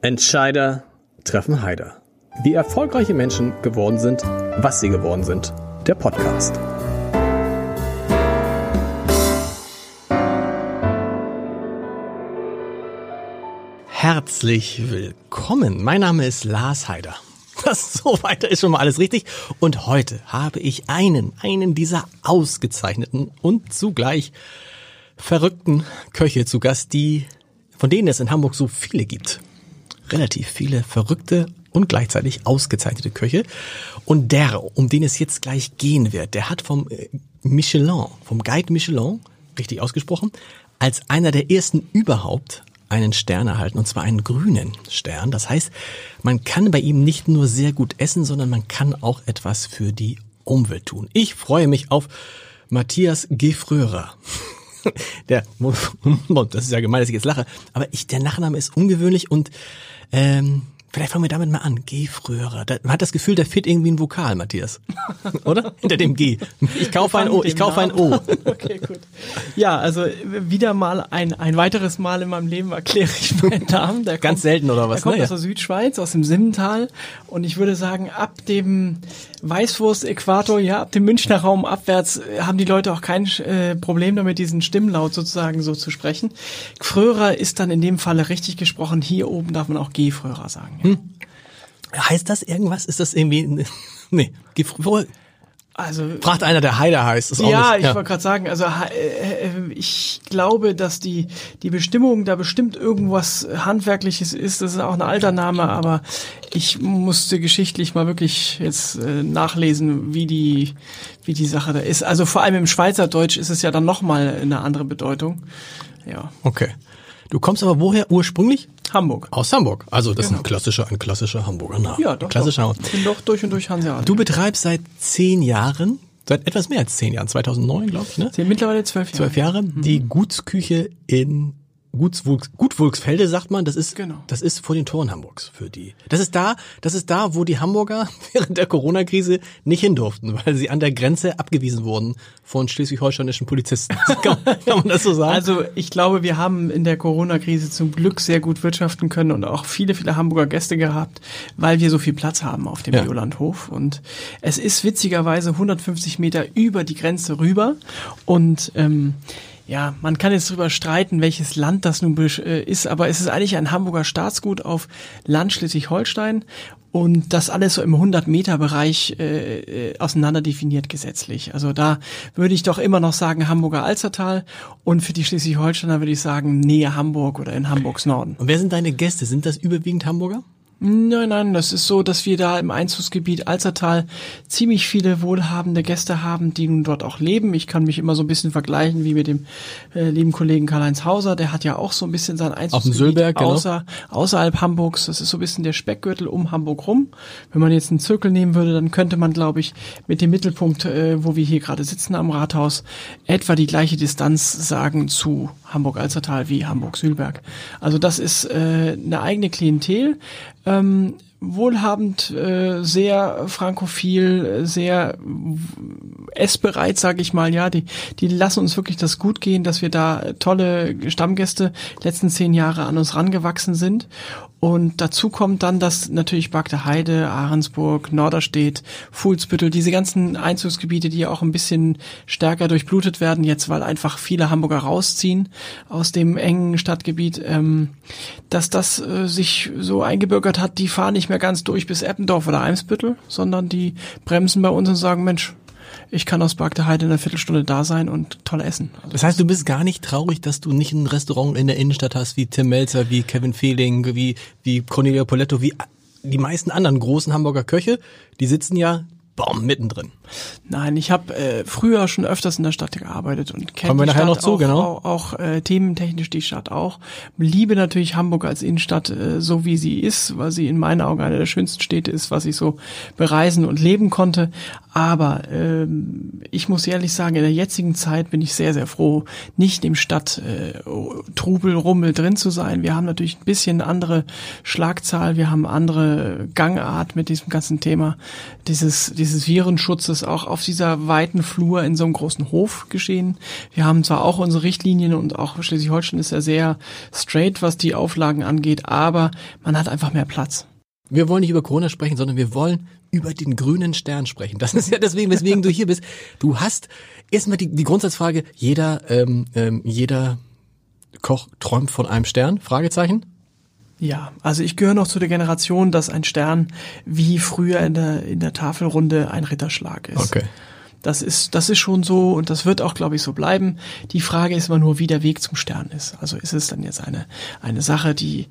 Entscheider treffen Heider. Wie erfolgreiche Menschen geworden sind, was sie geworden sind. Der Podcast. Herzlich willkommen. Mein Name ist Lars Heider. Das so weiter ist schon mal alles richtig. Und heute habe ich einen, einen dieser ausgezeichneten und zugleich verrückten Köche zu Gast, die, von denen es in Hamburg so viele gibt. Relativ viele verrückte und gleichzeitig ausgezeichnete Köche. Und der, um den es jetzt gleich gehen wird, der hat vom äh, Michelin, vom Guide Michelin, richtig ausgesprochen, als einer der ersten überhaupt einen Stern erhalten, und zwar einen grünen Stern. Das heißt, man kann bei ihm nicht nur sehr gut essen, sondern man kann auch etwas für die Umwelt tun. Ich freue mich auf Matthias Gefrörer. Der, das ist ja gemein, dass ich jetzt lache, aber ich, der Nachname ist ungewöhnlich und ähm, Vielleicht fangen wir damit mal an. G-Fröhrer. Man hat das Gefühl, da fehlt irgendwie ein Vokal, Matthias. Oder? Hinter dem G. Ich kaufe ein O. Ich kaufe ein O. Okay, gut. Ja, also wieder mal ein, ein weiteres Mal in meinem Leben erkläre ich meinen Namen. Der Ganz kommt, selten oder was? Der kommt ne? aus der Südschweiz, aus dem Simmental. Und ich würde sagen, ab dem Weißwurst-Äquator, ja, ab dem Münchner Raum abwärts haben die Leute auch kein äh, Problem damit, diesen Stimmlaut sozusagen so zu sprechen. Fröhrer ist dann in dem Falle richtig gesprochen. Hier oben darf man auch G-Fröhrer sagen. Hm. Heißt das irgendwas? Ist das irgendwie, nee, Gefröhrer? Also fragt einer, der Heider heißt. Ist auch ja, nicht, ja, ich wollte gerade sagen, also äh, äh, ich glaube, dass die die Bestimmung da bestimmt irgendwas handwerkliches ist. Das ist auch ein alter Name, aber ich musste geschichtlich mal wirklich jetzt äh, nachlesen, wie die wie die Sache da ist. Also vor allem im Schweizerdeutsch ist es ja dann noch mal eine andere Bedeutung. Ja. Okay. Du kommst aber woher ursprünglich? Hamburg. Aus Hamburg. Also das genau. ist ein klassischer, ein klassischer Hamburger Name. Ja, doch. Klassischer doch. Ich bin doch durch und durch Hanseatisch. Du betreibst seit zehn Jahren, seit etwas mehr als zehn Jahren, 2009, glaube ich, ne? Sind mittlerweile zwölf Jahre. Zwölf Jahre, mhm. die Gutsküche in Gutswulks, Gutwulksfelde sagt man, das ist, genau. das ist vor den Toren Hamburgs für die. Das ist da, das ist da, wo die Hamburger während der Corona-Krise nicht hin durften, weil sie an der Grenze abgewiesen wurden von schleswig-holsteinischen Polizisten. Kann, kann, man das so sagen? Also ich glaube, wir haben in der Corona-Krise zum Glück sehr gut wirtschaften können und auch viele, viele Hamburger Gäste gehabt, weil wir so viel Platz haben auf dem ja. Biolandhof. Und es ist witzigerweise 150 Meter über die Grenze rüber und ähm, ja, man kann jetzt darüber streiten, welches Land das nun äh, ist, aber es ist eigentlich ein Hamburger Staatsgut auf Land Schleswig-Holstein und das alles so im 100-Meter-Bereich äh, äh, auseinander definiert gesetzlich. Also da würde ich doch immer noch sagen Hamburger Alzertal und für die Schleswig-Holsteiner würde ich sagen Nähe Hamburg oder in Hamburgs Norden. Und wer sind deine Gäste? Sind das überwiegend Hamburger? Nein, nein, das ist so, dass wir da im Einzugsgebiet Alzertal ziemlich viele wohlhabende Gäste haben, die nun dort auch leben. Ich kann mich immer so ein bisschen vergleichen wie mit dem äh, lieben Kollegen Karl-Heinz Hauser, der hat ja auch so ein bisschen sein Einzugsgebiet Sülberg, genau. außer, außerhalb Hamburgs. Das ist so ein bisschen der Speckgürtel um Hamburg rum. Wenn man jetzt einen Zirkel nehmen würde, dann könnte man, glaube ich, mit dem Mittelpunkt, äh, wo wir hier gerade sitzen am Rathaus, etwa die gleiche Distanz sagen zu Hamburg-Alzertal wie Hamburg-Sülberg. Also das ist äh, eine eigene Klientel ähm, wohlhabend, äh, sehr frankophil, sehr essbereit, sage ich mal. Ja, die, die lassen uns wirklich das gut gehen, dass wir da tolle Stammgäste letzten zehn Jahre an uns rangewachsen sind. Und dazu kommt dann, dass natürlich Bagde Heide, Ahrensburg, Norderstedt, Fuhlsbüttel, diese ganzen Einzugsgebiete, die ja auch ein bisschen stärker durchblutet werden, jetzt weil einfach viele Hamburger rausziehen aus dem engen Stadtgebiet, ähm, dass das äh, sich so eingebürgert hat, die fahren nicht mehr ganz durch bis Eppendorf oder Eimsbüttel, sondern die bremsen bei uns und sagen, Mensch, ich kann aus Bagdeheide in einer Viertelstunde da sein und toll essen. Also das heißt, du bist gar nicht traurig, dass du nicht ein Restaurant in der Innenstadt hast wie Tim Melzer, wie Kevin Fehling, wie, wie Cornelia Poletto, wie die meisten anderen großen Hamburger Köche. Die sitzen ja Baum mittendrin. Nein, ich habe äh, früher schon öfters in der Stadt gearbeitet und kenne die Stadt noch zu, auch, genau. auch, auch äh, thementechnisch die Stadt auch. Liebe natürlich Hamburg als Innenstadt äh, so wie sie ist, weil sie in meinen Augen eine der schönsten Städte ist, was ich so bereisen und leben konnte. Aber ähm, ich muss ehrlich sagen, in der jetzigen Zeit bin ich sehr, sehr froh, nicht im Stadt äh, Trubel, Rummel drin zu sein. Wir haben natürlich ein bisschen andere Schlagzahl, wir haben andere Gangart mit diesem ganzen Thema. Dieses, dieses dieses Virenschutzes auch auf dieser weiten Flur in so einem großen Hof geschehen. Wir haben zwar auch unsere Richtlinien und auch Schleswig-Holstein ist ja sehr straight, was die Auflagen angeht, aber man hat einfach mehr Platz. Wir wollen nicht über Corona sprechen, sondern wir wollen über den grünen Stern sprechen. Das ist ja deswegen, weswegen du hier bist. Du hast erstmal die, die Grundsatzfrage, jeder, ähm, ähm, jeder Koch träumt von einem Stern? Fragezeichen? Ja, also ich gehöre noch zu der Generation, dass ein Stern wie früher in der, in der Tafelrunde ein Ritterschlag ist. Okay. Das ist, das ist schon so und das wird auch, glaube ich, so bleiben. Die Frage ist immer nur, wie der Weg zum Stern ist. Also ist es dann jetzt eine, eine Sache, die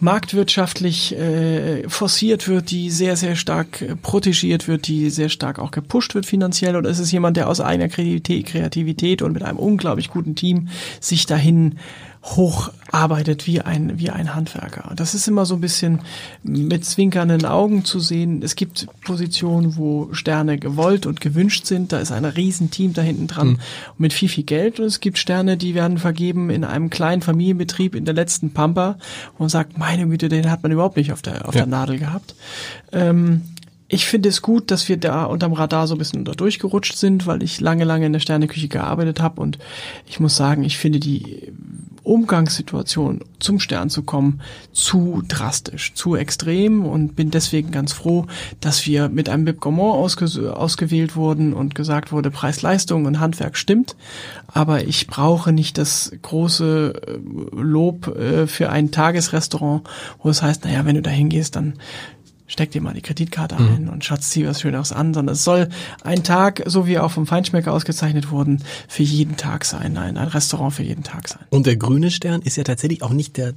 marktwirtschaftlich äh, forciert wird, die sehr, sehr stark äh, protegiert wird, die sehr stark auch gepusht wird finanziell? Oder ist es jemand, der aus eigener Kreativität und mit einem unglaublich guten Team sich dahin hocharbeitet wie ein, wie ein Handwerker. Das ist immer so ein bisschen mit zwinkernden Augen zu sehen. Es gibt Positionen, wo Sterne gewollt und gewünscht sind. Da ist ein Riesenteam da hinten dran mhm. mit viel, viel Geld. Und es gibt Sterne, die werden vergeben in einem kleinen Familienbetrieb in der letzten Pampa und sagt, meine Güte, den hat man überhaupt nicht auf der, auf ja. der Nadel gehabt. Ähm, ich finde es gut, dass wir da unterm Radar so ein bisschen da durchgerutscht sind, weil ich lange, lange in der Sterneküche gearbeitet habe und ich muss sagen, ich finde die Umgangssituation zum Stern zu kommen zu drastisch, zu extrem. Und bin deswegen ganz froh, dass wir mit einem Bib Gourmand ausge ausgewählt wurden und gesagt wurde, Preis-Leistung und Handwerk stimmt, aber ich brauche nicht das große äh, Lob äh, für ein Tagesrestaurant, wo es heißt, naja, wenn du da hingehst, dann steck dir mal die Kreditkarte mhm. ein und schatz zieh was Schöneres an, sondern es soll ein Tag, so wie auch vom Feinschmecker ausgezeichnet wurden, für jeden Tag sein, ein, ein Restaurant für jeden Tag sein. Und der grüne Stern ist ja tatsächlich auch nicht der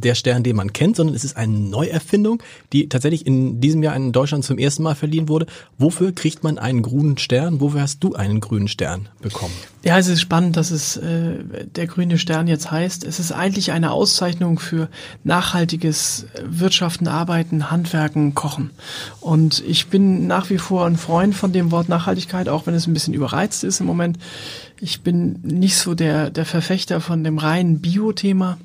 der Stern, den man kennt, sondern es ist eine Neuerfindung, die tatsächlich in diesem Jahr in Deutschland zum ersten Mal verliehen wurde. Wofür kriegt man einen grünen Stern? Wofür hast du einen grünen Stern bekommen? Ja, es ist spannend, dass es äh, der grüne Stern jetzt heißt. Es ist eigentlich eine Auszeichnung für nachhaltiges Wirtschaften, Arbeiten, Handwerken, Kochen. Und ich bin nach wie vor ein Freund von dem Wort Nachhaltigkeit, auch wenn es ein bisschen überreizt ist im Moment. Ich bin nicht so der, der Verfechter von dem reinen Bio-Thema.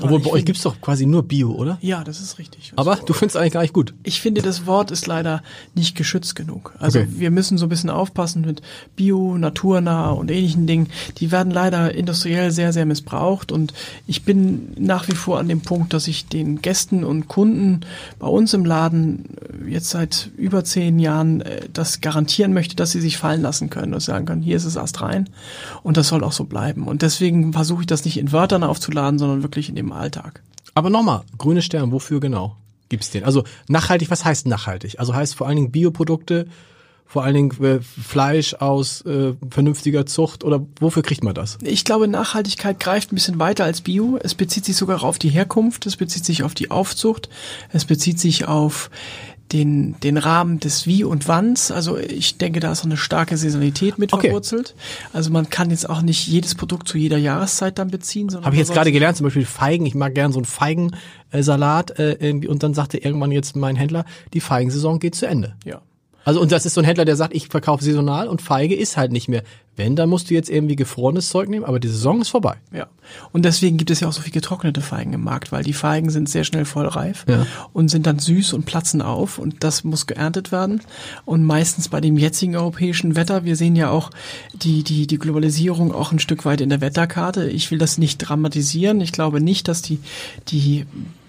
Obwohl bei euch gibt's doch quasi nur Bio, oder? Ja, das ist richtig. Aber du findest eigentlich gar nicht gut. Ich finde, das Wort ist leider nicht geschützt genug. Also okay. wir müssen so ein bisschen aufpassen mit Bio, naturnah und ähnlichen Dingen. Die werden leider industriell sehr, sehr missbraucht. Und ich bin nach wie vor an dem Punkt, dass ich den Gästen und Kunden bei uns im Laden äh, jetzt seit über zehn Jahren äh, das garantieren möchte, dass sie sich fallen lassen können und sagen können, hier ist es Ast rein. Und das soll auch so bleiben. Und deswegen versuche ich das nicht in Wörtern aufzuladen, sondern wirklich in im Alltag. Aber nochmal, grüne Stern, wofür genau gibt's den? Also nachhaltig, was heißt nachhaltig? Also heißt vor allen Dingen Bioprodukte, vor allen Dingen äh, Fleisch aus äh, vernünftiger Zucht oder wofür kriegt man das? Ich glaube, Nachhaltigkeit greift ein bisschen weiter als Bio. Es bezieht sich sogar auf die Herkunft, es bezieht sich auf die Aufzucht, es bezieht sich auf den, den Rahmen des Wie und Wanns. Also ich denke, da ist so eine starke Saisonalität mit okay. verwurzelt. Also man kann jetzt auch nicht jedes Produkt zu jeder Jahreszeit dann beziehen. Habe ich jetzt gerade gelernt, zum Beispiel Feigen. Ich mag gern so einen Feigensalat. Äh, und dann sagte irgendwann jetzt mein Händler, die Feigensaison geht zu Ende. Ja. Also und das ist so ein Händler, der sagt, ich verkaufe saisonal und Feige ist halt nicht mehr. Wenn, dann musst du jetzt irgendwie gefrorenes Zeug nehmen, aber die Saison ist vorbei. Ja. Und deswegen gibt es ja auch so viel getrocknete Feigen im Markt, weil die Feigen sind sehr schnell voll reif ja. und sind dann süß und platzen auf und das muss geerntet werden. Und meistens bei dem jetzigen europäischen Wetter, wir sehen ja auch die, die, die Globalisierung auch ein Stück weit in der Wetterkarte. Ich will das nicht dramatisieren. Ich glaube nicht, dass die, die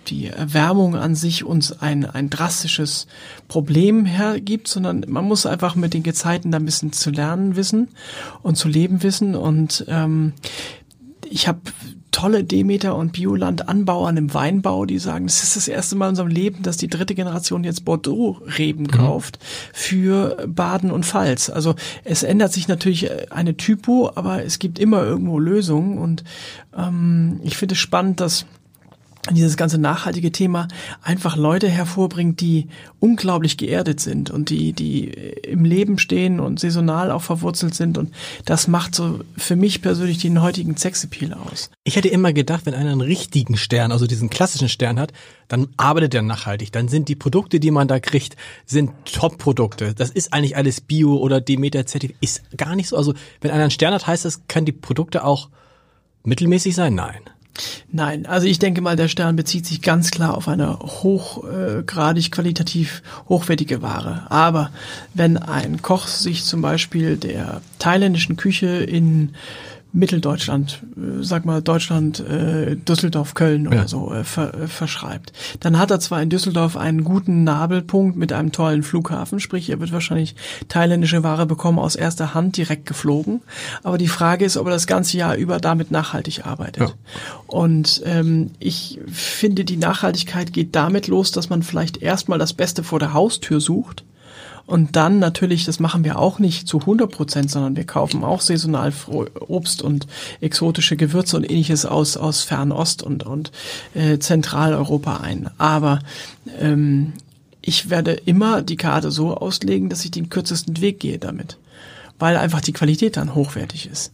die Erwärmung an sich uns ein, ein drastisches Problem hergibt, sondern man muss einfach mit den Gezeiten da ein bisschen zu lernen wissen und zu leben wissen. Und ähm, ich habe tolle Demeter- und Bioland-Anbauern im Weinbau, die sagen, es ist das erste Mal in unserem Leben, dass die dritte Generation jetzt Bordeaux-Reben mhm. kauft für Baden und Pfalz. Also es ändert sich natürlich eine Typo, aber es gibt immer irgendwo Lösungen und ähm, ich finde es spannend, dass dieses ganze nachhaltige Thema einfach Leute hervorbringt, die unglaublich geerdet sind und die, die im Leben stehen und saisonal auch verwurzelt sind. Und das macht so für mich persönlich den heutigen Sexappeal aus. Ich hätte immer gedacht, wenn einer einen richtigen Stern, also diesen klassischen Stern hat, dann arbeitet er nachhaltig. Dann sind die Produkte, die man da kriegt, sind Top-Produkte. Das ist eigentlich alles Bio oder Demeter-Zertifikat. Ist gar nicht so. Also wenn einer einen Stern hat, heißt das, können die Produkte auch mittelmäßig sein? Nein. Nein, also ich denke mal, der Stern bezieht sich ganz klar auf eine hochgradig qualitativ hochwertige Ware. Aber wenn ein Koch sich zum Beispiel der thailändischen Küche in Mitteldeutschland, äh, sag mal Deutschland, äh, Düsseldorf, Köln oder ja. so äh, ver, äh, verschreibt. Dann hat er zwar in Düsseldorf einen guten Nabelpunkt mit einem tollen Flughafen, sprich er wird wahrscheinlich thailändische Ware bekommen aus erster Hand direkt geflogen. Aber die Frage ist, ob er das ganze Jahr über damit nachhaltig arbeitet. Ja. Und ähm, ich finde, die Nachhaltigkeit geht damit los, dass man vielleicht erstmal das Beste vor der Haustür sucht und dann natürlich, das machen wir auch nicht zu 100 Prozent, sondern wir kaufen auch saisonal Obst und exotische Gewürze und ähnliches aus, aus Fernost und, und äh, Zentraleuropa ein. Aber ähm, ich werde immer die Karte so auslegen, dass ich den kürzesten Weg gehe damit, weil einfach die Qualität dann hochwertig ist.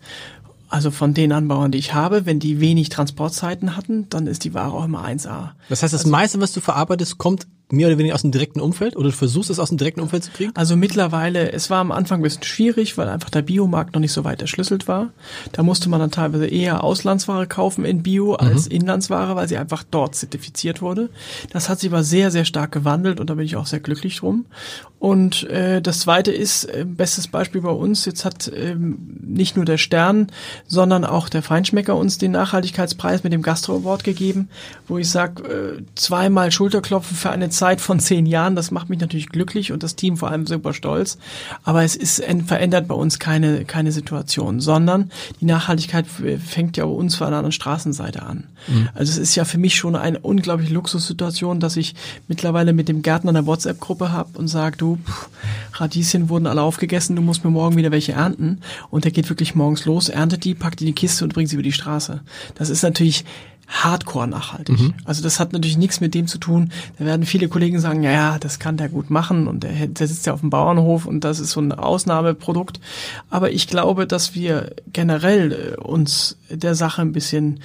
Also von den Anbauern, die ich habe, wenn die wenig Transportzeiten hatten, dann ist die Ware auch immer 1A. Das heißt, das also, meiste, was du verarbeitest, kommt mehr oder weniger aus dem direkten Umfeld oder du versuchst es aus dem direkten Umfeld zu kriegen? Also mittlerweile, es war am Anfang ein bisschen schwierig, weil einfach der Biomarkt noch nicht so weit erschlüsselt war. Da musste man dann teilweise eher Auslandsware kaufen in Bio als mhm. Inlandsware, weil sie einfach dort zertifiziert wurde. Das hat sich aber sehr, sehr stark gewandelt und da bin ich auch sehr glücklich drum. Und äh, das zweite ist, äh, bestes Beispiel bei uns, jetzt hat ähm, nicht nur der Stern, sondern auch der Feinschmecker uns den Nachhaltigkeitspreis mit dem Gastro Award gegeben, wo ich sage, äh, zweimal Schulterklopfen für eine Zeit von zehn Jahren, das macht mich natürlich glücklich und das Team vor allem super stolz. Aber es ist verändert bei uns keine, keine Situation, sondern die Nachhaltigkeit fängt ja bei uns von einer anderen Straßenseite an. Mhm. Also es ist ja für mich schon eine unglaubliche Luxussituation, dass ich mittlerweile mit dem Gärtner eine WhatsApp-Gruppe habe und sage, du, pff, Radieschen wurden alle aufgegessen, du musst mir morgen wieder welche ernten. Und der geht wirklich morgens los, erntet die, packt die in die Kiste und bringt sie über die Straße. Das ist natürlich hardcore nachhaltig. Mhm. Also das hat natürlich nichts mit dem zu tun. Da werden viele Kollegen sagen, ja, ja, das kann der gut machen und der, der sitzt ja auf dem Bauernhof und das ist so ein Ausnahmeprodukt. Aber ich glaube, dass wir generell äh, uns der Sache ein bisschen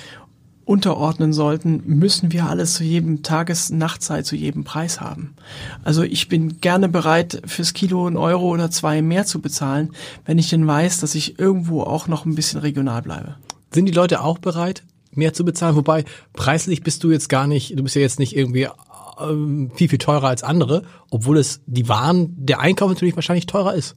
unterordnen sollten, müssen wir alles zu jedem Tages-, Nachtzeit, zu jedem Preis haben. Also ich bin gerne bereit, fürs Kilo einen Euro oder zwei mehr zu bezahlen, wenn ich denn weiß, dass ich irgendwo auch noch ein bisschen regional bleibe. Sind die Leute auch bereit, mehr zu bezahlen. Wobei preislich bist du jetzt gar nicht, du bist ja jetzt nicht irgendwie ähm, viel, viel teurer als andere, obwohl es die Waren, der Einkauf natürlich wahrscheinlich teurer ist.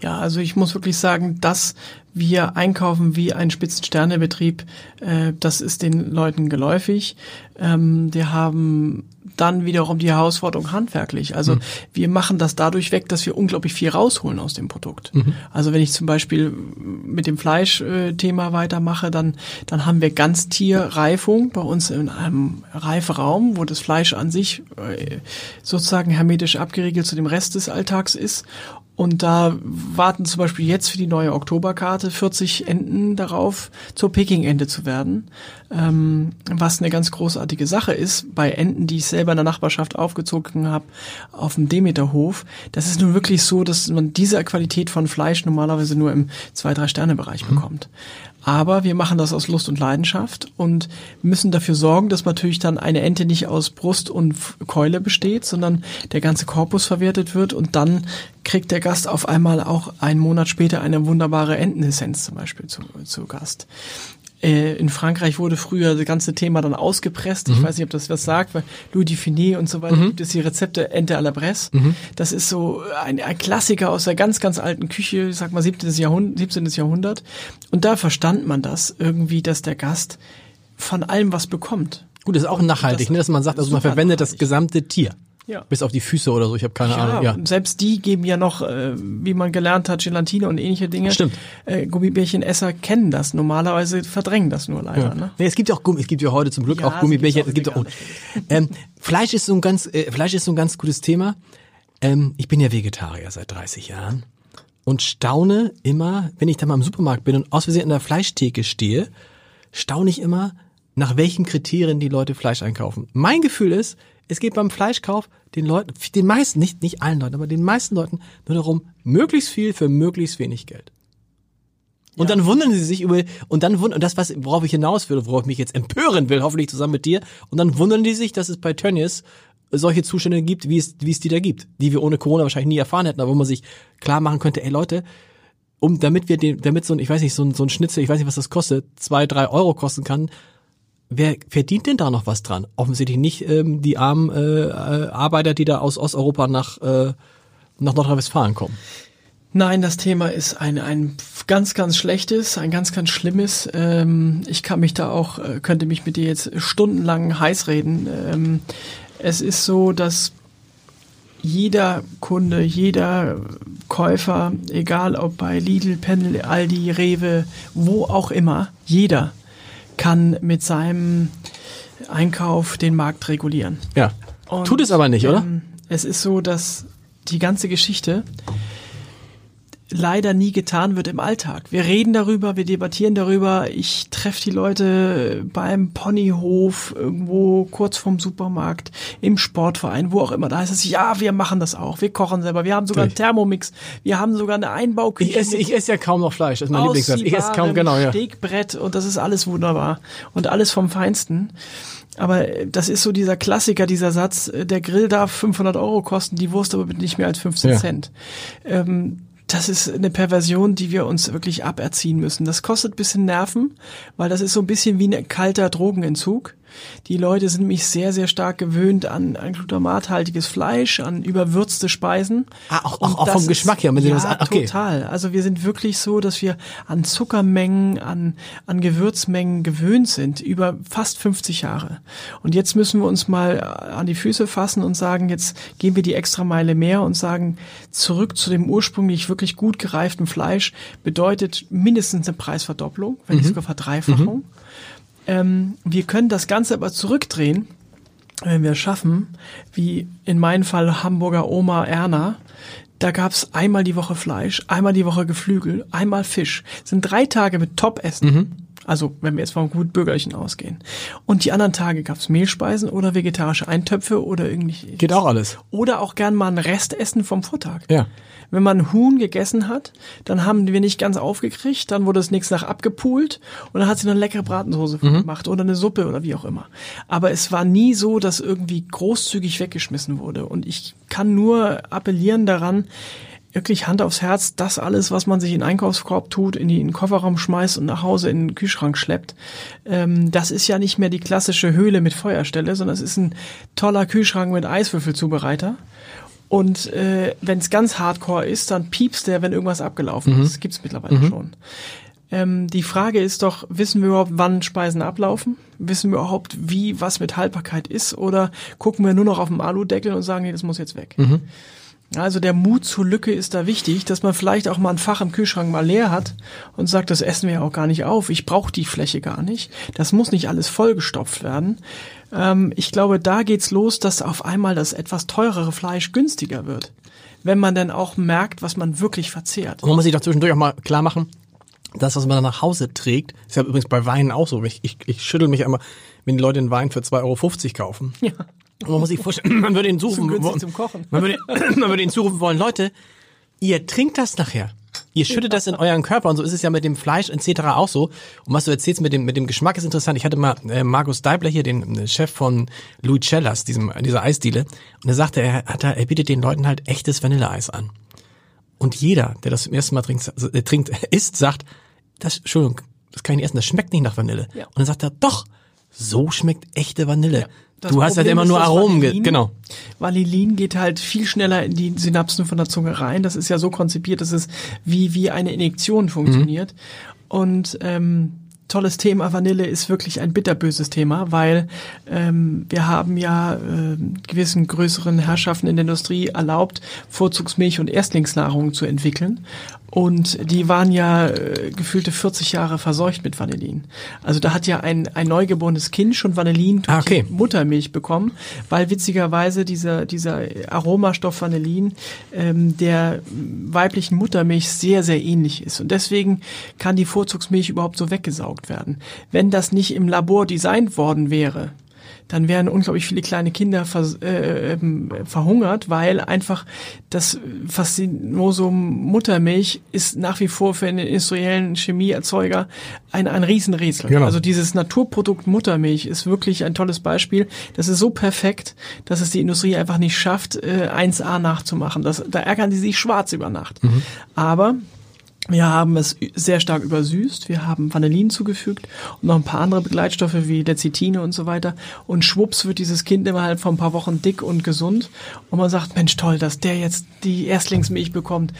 Ja, also ich muss wirklich sagen, dass wir einkaufen wie ein Spitzensternebetrieb, äh, das ist den Leuten geläufig. Ähm, wir haben dann wiederum die Herausforderung handwerklich. Also mhm. wir machen das dadurch weg, dass wir unglaublich viel rausholen aus dem Produkt. Mhm. Also wenn ich zum Beispiel mit dem Fleischthema weitermache, dann, dann haben wir Ganztierreifung bei uns in einem Reiferaum, wo das Fleisch an sich äh, sozusagen hermetisch abgeriegelt zu dem Rest des Alltags ist. Und da warten zum Beispiel jetzt für die neue Oktoberkarte 40 Enten darauf, zur Peking-Ente zu werden. Ähm, was eine ganz großartige Sache ist, bei Enten, die ich selber in der Nachbarschaft aufgezogen habe, auf dem Demeterhof. Das ist nun wirklich so, dass man diese Qualität von Fleisch normalerweise nur im 2-3-Sterne-Bereich mhm. bekommt. Aber wir machen das aus Lust und Leidenschaft und müssen dafür sorgen, dass natürlich dann eine Ente nicht aus Brust und Keule besteht, sondern der ganze Korpus verwertet wird und dann kriegt der Gast auf einmal auch einen Monat später eine wunderbare Entenessenz zum Beispiel zu, zu Gast. Äh, in Frankreich wurde früher das ganze Thema dann ausgepresst. Mhm. Ich weiß nicht, ob das was sagt, weil Louis Dufiné und so weiter mhm. gibt es die Rezepte Ente à la Bresse. Mhm. Das ist so ein, ein, Klassiker aus der ganz, ganz alten Küche, ich sag mal 17. Jahrhundert, 17. Jahrhundert. Und da verstand man das irgendwie, dass der Gast von allem was bekommt. Gut, das ist auch nachhaltig, das, ne, dass man sagt, also man verwendet nachhaltig. das gesamte Tier. Ja. Bis auf die Füße oder so, ich habe keine ja, Ahnung. Ja, selbst die geben ja noch, äh, wie man gelernt hat, Gelatine und ähnliche Dinge. Stimmt. Äh, Gummibärchenesser kennen das normalerweise, verdrängen das nur leider. Ja. Ne? Nee, es gibt ja auch Gummi, es gibt ja heute zum Glück ja, auch Gummibärchen. Es gibt auch, ähm, Fleisch ist so ein ganz, äh, Fleisch ist so ein ganz gutes Thema. Ähm, ich bin ja Vegetarier seit 30 Jahren und staune immer, wenn ich da mal im Supermarkt bin und aus Versehen in der Fleischtheke stehe, staune ich immer, nach welchen Kriterien die Leute Fleisch einkaufen. Mein Gefühl ist, es geht beim Fleischkauf den Leuten, den meisten, nicht, nicht allen Leuten, aber den meisten Leuten nur darum, möglichst viel für möglichst wenig Geld. Und ja. dann wundern sie sich über, und dann wundern, und das, was, worauf ich hinaus will, worauf ich mich jetzt empören will, hoffentlich zusammen mit dir, und dann wundern die sich, dass es bei Tönnies solche Zustände gibt, wie es, wie es die da gibt, die wir ohne Corona wahrscheinlich nie erfahren hätten, aber wo man sich klar machen könnte, ey Leute, um, damit wir den, damit so ein, ich weiß nicht, so ein, so ein Schnitzel, ich weiß nicht, was das kostet, zwei, drei Euro kosten kann, wer verdient denn da noch was dran? Offensichtlich nicht ähm, die armen äh, äh, Arbeiter, die da aus Osteuropa nach, äh, nach Nordrhein-Westfalen kommen. Nein, das Thema ist ein, ein ganz, ganz schlechtes, ein ganz, ganz schlimmes. Ähm, ich kann mich da auch, äh, könnte mich mit dir jetzt stundenlang heiß reden. Ähm, es ist so, dass jeder Kunde, jeder Käufer, egal ob bei Lidl, Pendel, Aldi, Rewe, wo auch immer, jeder kann mit seinem Einkauf den Markt regulieren. Ja. Und, Tut es aber nicht, oder? Ähm, es ist so, dass die ganze Geschichte leider nie getan wird im Alltag. Wir reden darüber, wir debattieren darüber. Ich treffe die Leute beim Ponyhof, irgendwo kurz vorm Supermarkt, im Sportverein, wo auch immer. Da heißt es, ja, wir machen das auch. Wir kochen selber. Wir haben sogar einen Thermomix. Wir haben sogar eine Einbauküche. Ich esse, ich esse ja kaum noch Fleisch. Das ist mein Lieblingssatz. Ich esse kaum, genau, ja. Stegbrett und das ist alles wunderbar. Und alles vom Feinsten. Aber das ist so dieser Klassiker, dieser Satz, der Grill darf 500 Euro kosten, die Wurst aber nicht mehr als 15 ja. Cent. Ähm, das ist eine Perversion, die wir uns wirklich aberziehen müssen. Das kostet bisschen Nerven, weil das ist so ein bisschen wie ein kalter Drogenentzug. Die Leute sind nämlich sehr, sehr stark gewöhnt an, an glutamathaltiges Fleisch, an überwürzte Speisen. Ah, auch, auch, auch vom Geschmack her. Wenn ja, das, okay. total. Also wir sind wirklich so, dass wir an Zuckermengen, an, an Gewürzmengen gewöhnt sind, über fast 50 Jahre. Und jetzt müssen wir uns mal an die Füße fassen und sagen, jetzt gehen wir die extra Meile mehr und sagen, zurück zu dem ursprünglich wirklich gut gereiften Fleisch bedeutet mindestens eine Preisverdopplung, wenn nicht mhm. sogar Verdreifachung. Mhm. Ähm, wir können das Ganze aber zurückdrehen, wenn wir es schaffen, wie in meinem Fall Hamburger Oma Erna, da gab's einmal die Woche Fleisch, einmal die Woche Geflügel, einmal Fisch. Das sind drei Tage mit Top-Essen. Mhm. Also wenn wir jetzt vom gut Bürgerlichen ausgehen. Und die anderen Tage gab's Mehlspeisen oder vegetarische Eintöpfe oder irgendwie. Geht auch alles. Oder auch gern mal ein Restessen vom Vortag. Ja. Wenn man Huhn gegessen hat, dann haben wir nicht ganz aufgekriegt, dann wurde es nächsten Tag abgepult und dann hat sie eine leckere Bratensoße mhm. gemacht oder eine Suppe oder wie auch immer. Aber es war nie so, dass irgendwie großzügig weggeschmissen wurde. Und ich kann nur appellieren daran, wirklich Hand aufs Herz, das alles, was man sich in den Einkaufskorb tut, in den Kofferraum schmeißt und nach Hause in den Kühlschrank schleppt, ähm, das ist ja nicht mehr die klassische Höhle mit Feuerstelle, sondern es ist ein toller Kühlschrank mit Eiswürfelzubereiter. Und äh, wenn es ganz hardcore ist, dann piepst der, wenn irgendwas abgelaufen mhm. ist. Gibt's mittlerweile mhm. schon. Ähm, die Frage ist doch, wissen wir überhaupt, wann Speisen ablaufen? Wissen wir überhaupt, wie was mit Haltbarkeit ist? Oder gucken wir nur noch auf den Aludeckel und sagen, nee, das muss jetzt weg? Mhm. Also der Mut zur Lücke ist da wichtig, dass man vielleicht auch mal ein Fach im Kühlschrank mal leer hat und sagt, das essen wir auch gar nicht auf. Ich brauche die Fläche gar nicht. Das muss nicht alles vollgestopft werden. Ähm, ich glaube, da geht's los, dass auf einmal das etwas teurere Fleisch günstiger wird. Wenn man dann auch merkt, was man wirklich verzehrt. Und man muss sich doch zwischendurch auch mal klar machen, das, was man dann nach Hause trägt, ist ja übrigens bei Weinen auch so. Ich, ich, ich schüttel mich einmal, wenn die Leute einen Wein für 2,50 Euro kaufen. Ja. Und man muss sich vorstellen, man würde ihn suchen. Zu zum Kochen. Man würde, man würde ihn zurufen wollen, Leute, ihr trinkt das nachher. Ihr schüttet das in euren Körper und so ist es ja mit dem Fleisch etc. auch so. Und was du erzählst mit dem mit dem Geschmack ist interessant. Ich hatte mal äh, Markus Deibler hier, den äh, Chef von Louis Cellas, diesem dieser Eisdiele, und er sagte, er hat er bietet den Leuten halt echtes Vanilleeis an. Und jeder, der das zum ersten Mal trinkt, äh, trinkt isst, sagt, das Entschuldigung, das kann ich nicht essen, das schmeckt nicht nach Vanille. Ja. Und dann sagt er, doch, so schmeckt echte Vanille. Ja. Das du hast halt immer nur Aromen, Vanillin. genau. Vanillin geht halt viel schneller in die Synapsen von der Zunge rein. Das ist ja so konzipiert, dass es wie, wie eine Injektion funktioniert. Mhm. Und ähm, tolles Thema. Vanille ist wirklich ein bitterböses Thema, weil ähm, wir haben ja äh, gewissen größeren Herrschaften in der Industrie erlaubt, Vorzugsmilch und Erstlingsnahrung zu entwickeln. Und die waren ja äh, gefühlte 40 Jahre verseucht mit Vanillin. Also da hat ja ein, ein neugeborenes Kind schon Vanillin durch ah, okay. Muttermilch bekommen, weil witzigerweise dieser, dieser Aromastoff Vanillin ähm, der weiblichen Muttermilch sehr, sehr ähnlich ist. Und deswegen kann die Vorzugsmilch überhaupt so weggesaugt werden. Wenn das nicht im Labor designt worden wäre, dann wären unglaublich viele kleine Kinder ver, äh, ähm, verhungert, weil einfach das Faszinosum Muttermilch ist nach wie vor für den industriellen Chemieerzeuger ein, ein Riesenrätsel. Genau. Also dieses Naturprodukt Muttermilch ist wirklich ein tolles Beispiel. Das ist so perfekt, dass es die Industrie einfach nicht schafft, äh, 1A nachzumachen. Das, da ärgern die sich schwarz über Nacht. Mhm. Aber Wir haben es sehr stark übersüßt. Wir haben Vanillin zugefügt und noch ein paar andere Begleitstoffe wie Lecithine und so weiter. Und schwupps wird dieses Kind innerhalb von ein paar Wochen dick und gesund. Und man sagt, Mensch, toll, dass der jetzt die Erstlingsmilch bekommt.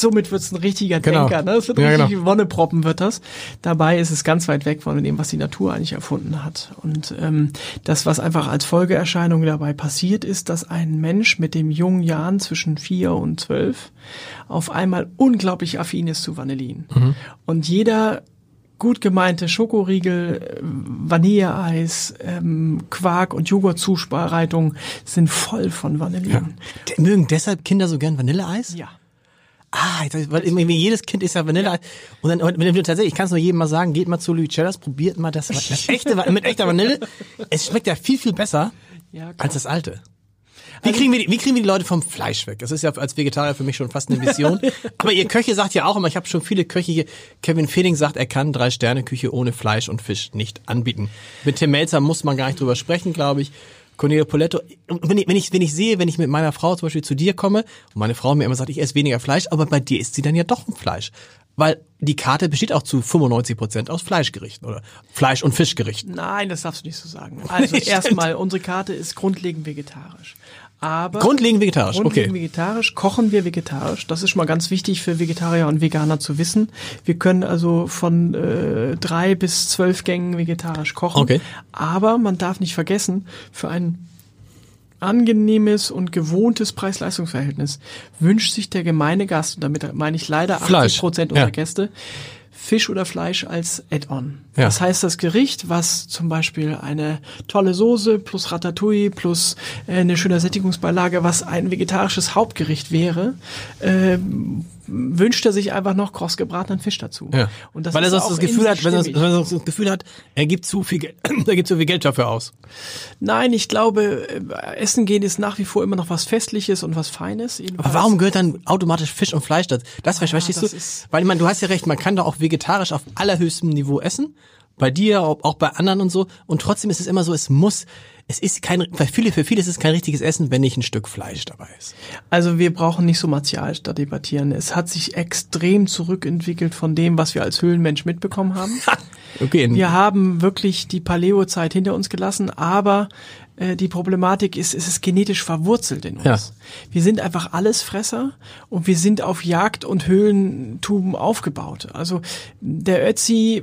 Somit wird es ein richtiger Genau. Denker. Ne? Das wird Ja, richtig genau. Wonneproppen wird das. Dabei ist es ganz weit weg von dem, was die Natur eigentlich erfunden hat. Und ähm, das, was einfach als Folgeerscheinung dabei passiert, ist, dass ein Mensch mit dem jungen Jahren zwischen vier und zwölf auf einmal unglaublich affin ist zu Vanillin. Und jeder gut gemeinte Schokoriegel, äh, Vanilleeis, ähm, Quark und Joghurtzubereitung sind voll von Vanillin. D- Mögen deshalb Kinder so gern Vanilleeis? Ja. Ah, weil irgendwie jedes Kind ist ja Vanilleeis. Und dann, und du tatsächlich, ich kann es nur jedem mal sagen, geht mal zu Luicellas, probiert mal das, das echte, mit echter Vanille. Es schmeckt ja viel, viel besser Ja, als das alte. Wie kriegen, wir die, wie kriegen wir die Leute vom Fleisch weg? Das ist ja als Vegetarier für mich schon fast eine Mission. Aber ihr Köche sagt ja auch immer, ich habe schon viele Köche hier. Kevin Fehling sagt, er kann drei Sterne Küche ohne Fleisch und Fisch nicht anbieten. Mit Tim Melzer muss man gar nicht drüber sprechen, glaube ich. Cornelio Poletto. Und wenn ich, wenn ich, wenn ich sehe, wenn ich mit meiner Frau zum Beispiel zu dir komme und meine Frau mir immer sagt, ich esse weniger Fleisch, aber bei dir isst sie dann ja doch ein Fleisch. Weil die Karte besteht auch zu 95 Prozent aus Fleischgerichten oder Fleisch- und Fischgerichten. Nein, das darfst du nicht so sagen. Also erstmal, unsere Karte ist grundlegend vegetarisch. Aber Grundlegend vegetarisch, grundlegend okay. vegetarisch, kochen wir vegetarisch. Das ist schon mal ganz wichtig für Vegetarier und Veganer zu wissen. Wir können also von äh, drei bis zwölf Gängen vegetarisch kochen. Okay. Aber man darf nicht vergessen, für ein angenehmes und gewohntes Preis-Leistungs-Verhältnis wünscht sich der gemeine Gast, und damit meine ich leider 80 Fleisch, Prozent ja. unserer Gäste, Fisch oder Fleisch als Add-on. Ja. Das heißt, das Gericht, was zum Beispiel eine tolle Soße plus Ratatouille plus äh, eine schöne Sättigungsbeilage, was ein vegetarisches Hauptgericht wäre, ähm, wünscht er sich einfach noch kross gebratenen Fisch dazu. Ja. Und das Weil er sonst das Gefühl hat, wenn er, wenn er das Gefühl hat, er gibt zu viel, Geld, er gibt zu viel Geld dafür aus. Nein, ich glaube, äh, Essen gehen ist nach wie vor immer noch was Festliches und was Feines. Aber Jedenfalls- warum gehört dann automatisch Fisch und Fleisch dazu? Das verstehst das du? Weil man, du hast ja recht, man kann doch auch vegetarisch auf allerhöchstem Niveau essen. Bei dir, auch bei anderen und so. Und trotzdem ist es immer so, es muss, es ist kein, für viele, für viele ist es kein richtiges Essen, wenn nicht ein Stück Fleisch dabei ist. Also wir brauchen nicht so martial da debattieren. Es hat sich extrem zurückentwickelt von dem, was wir als Höhlenmensch mitbekommen haben. Okay. Wir haben wirklich die Paleo-Zeit hinter uns gelassen, aber äh, die Problematik ist, es ist genetisch verwurzelt in uns. Ja. Wir sind einfach Allesfresser und wir sind auf Jagd und Höhlentuben aufgebaut. Also der Ötzi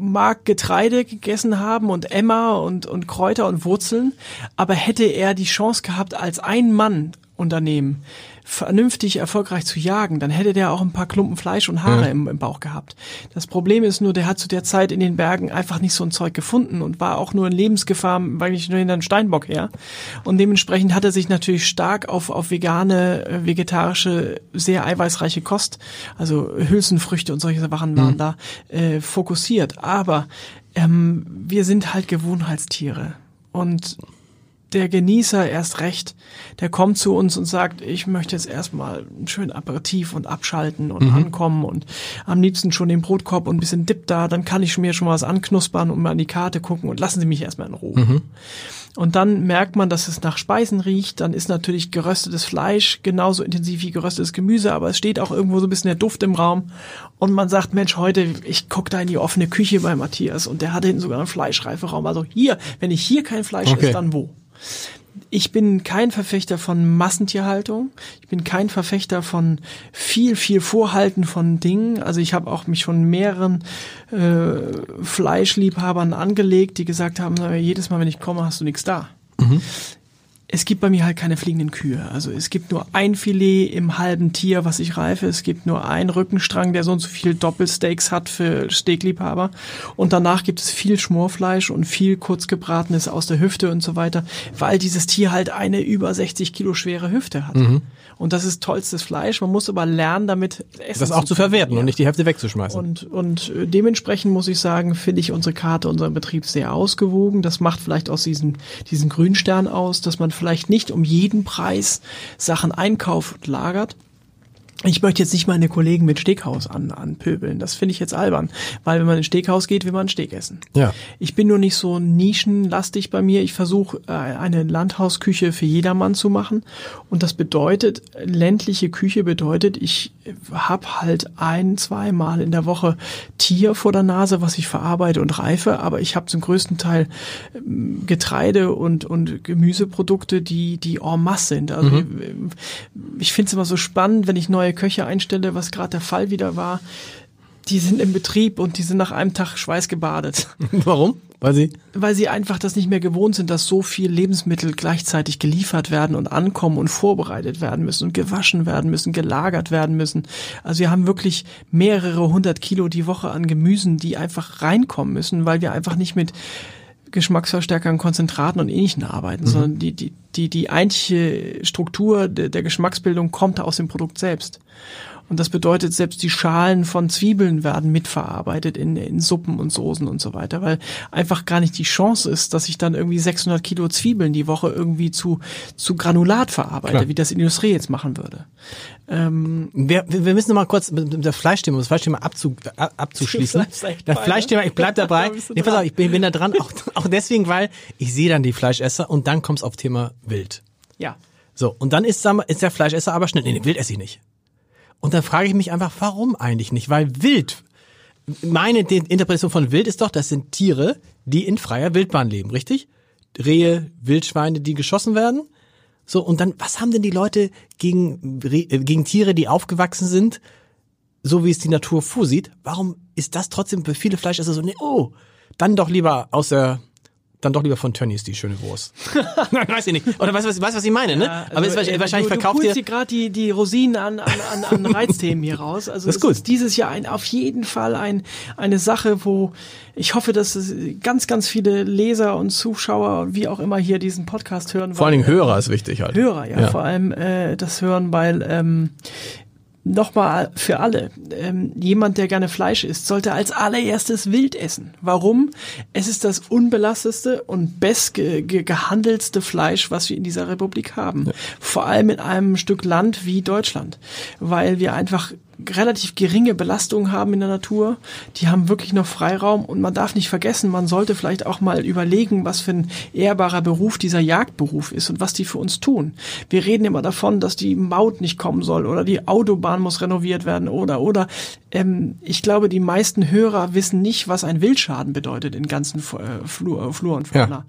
mag Getreide gegessen haben und Emma und, und Kräuter und Wurzeln, aber hätte er die Chance gehabt, als ein Mann Unternehmen vernünftig erfolgreich zu jagen, dann hätte der auch ein paar Klumpen Fleisch und Haare im, im Bauch gehabt. Das Problem ist nur, der hat zu der Zeit in den Bergen einfach nicht so ein Zeug gefunden und war auch nur in Lebensgefahr, weil ich nur hinter einem Steinbock her. Und dementsprechend hat er sich natürlich stark auf, auf vegane, äh, vegetarische, sehr eiweißreiche Kost, also Hülsenfrüchte und solche Sachen waren da äh, fokussiert. Aber ähm, wir sind halt Gewohnheitstiere. Und der Genießer erst recht, der kommt zu uns und sagt, ich möchte jetzt erstmal einen schönen Aperitif und abschalten und ankommen und am liebsten schon den Brotkorb und ein bisschen Dip da, dann kann ich mir schon mal was anknuspern und mal an die Karte gucken und lassen Sie mich erstmal in Ruhe. Und dann merkt man, dass es nach Speisen riecht, dann ist natürlich geröstetes Fleisch genauso intensiv wie geröstetes Gemüse, aber es steht auch irgendwo so ein bisschen der Duft im Raum und man sagt, Mensch, heute, ich guck da in die offene Küche bei Matthias und der hat hinten sogar einen Fleischreiferaum, also hier, wenn ich hier kein Fleisch Okay. esse, dann wo? Ich bin kein Verfechter von Massentierhaltung. Ich bin kein Verfechter von viel, viel Vorhalten von Dingen. Also ich habe auch mich von mehreren äh, Fleischliebhabern angelegt, die gesagt haben, jedes Mal, wenn ich komme, hast du nichts da. Es gibt bei mir halt keine fliegenden Kühe. Also es gibt nur ein Filet im halben Tier, was ich reife. Es gibt nur einen Rückenstrang, der so und so viel Doppelsteaks hat für Steakliebhaber. Und danach gibt es viel Schmorfleisch und viel kurzgebratenes aus der Hüfte und so weiter, weil dieses Tier halt eine über 60 Kilo schwere Hüfte hat. Und das ist tollstes Fleisch. Man muss aber lernen, damit essen Das auch zu verwerten Ja. und nicht die Hälfte wegzuschmeißen. Und, und äh, dementsprechend muss ich sagen, finde ich unsere Karte, unseren Betrieb sehr ausgewogen. Das macht vielleicht aus diesem, diesen Grünstern aus, dass man vielleicht nicht um jeden Preis Sachen einkauft und lagert. Ich möchte jetzt nicht meine Kollegen mit Steakhaus an, anpöbeln. Das finde ich jetzt albern. Weil wenn man in Steakhaus geht, will man Steak essen. Ja. Ich bin nur nicht so nischenlastig bei mir. Ich versuche äh, eine Landhausküche für jedermann zu machen. Und das bedeutet, ländliche Küche bedeutet, ich habe halt ein, zwei Mal in der Woche Tier vor der Nase, was ich verarbeite und reife. Aber ich habe zum größten Teil ähm, Getreide und, und Gemüseprodukte, die, die en masse sind. Also Mhm. ich, ich finde es immer so spannend, wenn ich neue Köche einstelle, was gerade der Fall wieder war. Die sind im Betrieb und die sind nach einem Tag schweißgebadet, Warum? Weil sie. weil sie einfach das nicht mehr gewohnt sind, dass so viel Lebensmittel gleichzeitig geliefert werden und ankommen und vorbereitet werden müssen und gewaschen werden müssen, gelagert werden müssen. Also wir haben wirklich mehrere hundert Kilo die Woche an Gemüsen, die einfach reinkommen müssen, weil wir einfach nicht mit Geschmacksverstärkern, Konzentraten und Ähnlichen arbeiten, sondern die, die, die, die eigentliche Struktur der, der Geschmacksbildung kommt aus dem Produkt selbst. Und das bedeutet, selbst die Schalen von Zwiebeln werden mitverarbeitet in, in Suppen und Soßen und so weiter, weil einfach gar nicht die Chance ist, dass ich dann irgendwie 600 Kilo Zwiebeln die Woche irgendwie zu, zu Granulat verarbeite, Klar. wie das die Industrie jetzt machen würde. Wir, wir wir müssen noch mal kurz mit der Fleischthema, das Fleischthema abzu, ab- abzuschließen. Das? Fleischthema, ich bleib dabei. Nee, pass auf, ich bin, bin da dran, auch, auch deswegen, weil ich sehe dann die Fleischesser und dann kommt's auf Thema Wild. Ja. So, und dann ist, ist der Fleischesser aber schnell, nee, nee, Wild esse ich nicht. Und dann frage ich mich einfach, warum eigentlich nicht? Weil Wild, meine Interpretation von Wild ist doch, das sind Tiere, die in freier Wildbahn leben, richtig? Rehe, Wildschweine, die geschossen werden. So, und dann, was haben denn die Leute gegen, äh, gegen Tiere, die aufgewachsen sind, so wie es die Natur vorsieht? Warum ist das trotzdem für viele Fleischesser so, nee, oh, dann doch lieber aus der, dann doch lieber von Tönnies die schöne Wurst. Nein, weiß ich nicht. Oder weißt du, was, weißt, was ich meine, ne? Aber ist Also, äh, wahrscheinlich du, verkauft du ihr. dir gerade die, die Rosinen an, an, an, an Reizthemen hier raus. Also Das ist es gut. ist dieses Jahr ein, auf jeden Fall ein, eine Sache, wo ich hoffe, dass es ganz, ganz viele Leser und Zuschauer, wie auch immer hier diesen Podcast hören. Vor allen Dingen Hörer ist wichtig halt. Hörer, ja, Ja. vor allem äh, das hören, weil ähm, nochmal für alle, ähm, jemand, der gerne Fleisch isst, sollte als allererstes Wild essen. Warum? Es ist das unbelastetste und best ge ge gehandelste Fleisch, was wir in dieser Republik haben. Vor allem in einem Stück Land wie Deutschland, weil wir einfach relativ geringe Belastung haben in der Natur. Die haben wirklich noch Freiraum und man darf nicht vergessen, man sollte vielleicht auch mal überlegen, was für ein ehrbarer Beruf dieser Jagdberuf ist und was die für uns tun. Wir reden immer davon, dass die Maut nicht kommen soll oder die Autobahn muss renoviert werden oder oder. Ähm, ich glaube, die meisten Hörer wissen nicht, was ein Wildschaden bedeutet in ganzen äh, Flur, Flur und Fauna.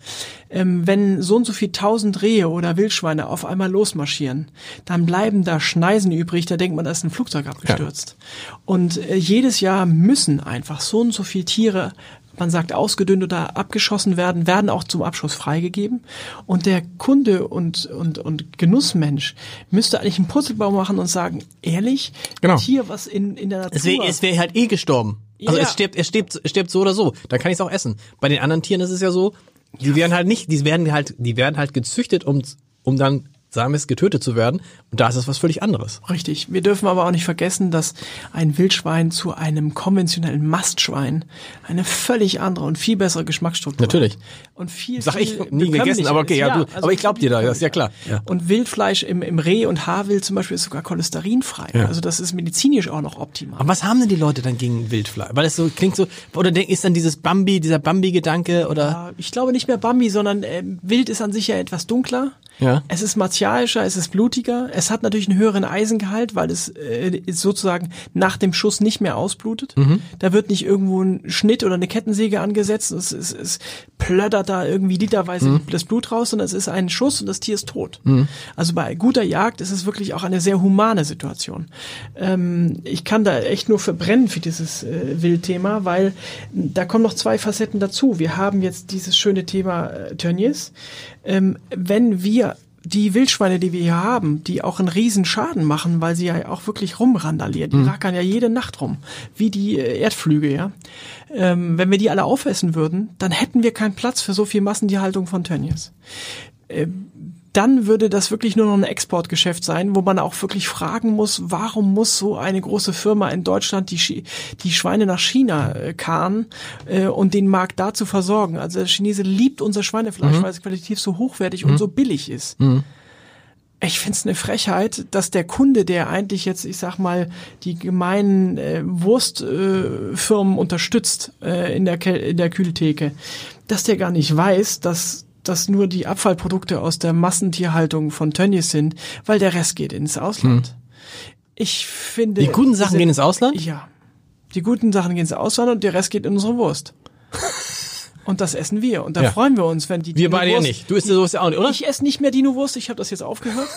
Ähm, wenn so und so viel tausend Rehe oder Wildschweine auf einmal losmarschieren, dann bleiben da Schneisen übrig, da denkt man, da ist ein Flugzeug abgestürzt. Und äh, jedes Jahr müssen einfach so und so viele Tiere, man sagt ausgedünnt oder abgeschossen werden, werden auch zum Abschuss freigegeben. Und der Kunde und, und, und Genussmensch müsste eigentlich einen Purzelbau machen und sagen, ehrlich, Genau. ein Tier, was in, in der Natur... Es wäre wär halt eh gestorben. Also Ja. es stirbt, es stirbt, es stirbt so oder so. Dann kann ich es auch essen. Bei den anderen Tieren ist es ja so, die werden halt nicht, die werden halt, die werden halt gezüchtet, um, um dann, sagen wir es, getötet zu werden. Und da ist es was völlig anderes. Richtig. Wir dürfen aber auch nicht vergessen, dass ein Wildschwein zu einem konventionellen Mastschwein eine völlig andere und viel bessere Geschmacksstruktur Natürlich. hat. Und viel, Sag ich viel nie gegessen, aber okay, ist. ja, du, also aber ich glaub dir da, das ist ja klar. Ja. Und Wildfleisch im, im Reh- und Haarwild zum Beispiel ist sogar cholesterinfrei. Ja. Also das ist medizinisch auch noch optimal. Aber was haben denn die Leute dann gegen Wildfleisch? Weil es so klingt so, oder denk, ist dann dieses Bambi, dieser Bambi-Gedanke oder? Äh, Ich glaube nicht mehr Bambi, sondern äh, Wild ist an sich ja etwas dunkler. Ja. Es ist martialischer, es ist blutiger. Es hat natürlich einen höheren Eisengehalt, weil es äh, sozusagen nach dem Schuss nicht mehr ausblutet. Mhm. Da wird nicht irgendwo ein Schnitt oder eine Kettensäge angesetzt. Es, es, es plöttert da irgendwie literweise Mhm. das Blut raus, sondern es ist ein Schuss und das Tier ist tot. Also bei guter Jagd ist es wirklich auch eine sehr humane Situation. Ähm, ich kann da echt nur verbrennen für dieses äh, Wildthema, weil da kommen noch zwei Facetten dazu. Wir haben jetzt dieses schöne Thema äh, Tönnies. Ähm, wenn wir die Wildschweine, die wir hier haben, die auch einen riesen Schaden machen, weil sie ja auch wirklich rumrandalieren. Die rackern ja jede Nacht rum, wie die äh, Erdflüge, ja. Ähm, wenn wir die alle aufessen würden, dann hätten wir keinen Platz für so viel Massentierhaltung von Tönnies dann würde das wirklich nur noch ein Exportgeschäft sein, wo man auch wirklich fragen muss, warum muss so eine große Firma in Deutschland die, die Schweine nach China äh, karren äh, und den Markt da zu versorgen. Also der Chinese liebt unser Schweinefleisch, weil es qualitativ so hochwertig und so billig ist. Ich finde es eine Frechheit, dass der Kunde, der eigentlich jetzt, ich sag mal, die gemeinen äh, Wurstfirmen äh, unterstützt äh, in, der in der Kühltheke, dass der gar nicht weiß, dass das nur die Abfallprodukte aus der Massentierhaltung von Tönnies sind, weil der Rest geht ins Ausland. Hm. Ich finde. Die guten Sachen diese, gehen ins Ausland? Ja. Die guten Sachen gehen ins Ausland und der Rest geht in unsere Wurst. Und das essen wir. Und da ja. freuen wir uns, wenn die Wir beide ja nicht. Du isst sowas ja auch nicht, oder? Ich esse nicht mehr Dino-Wurst. Ich habe das jetzt aufgehört.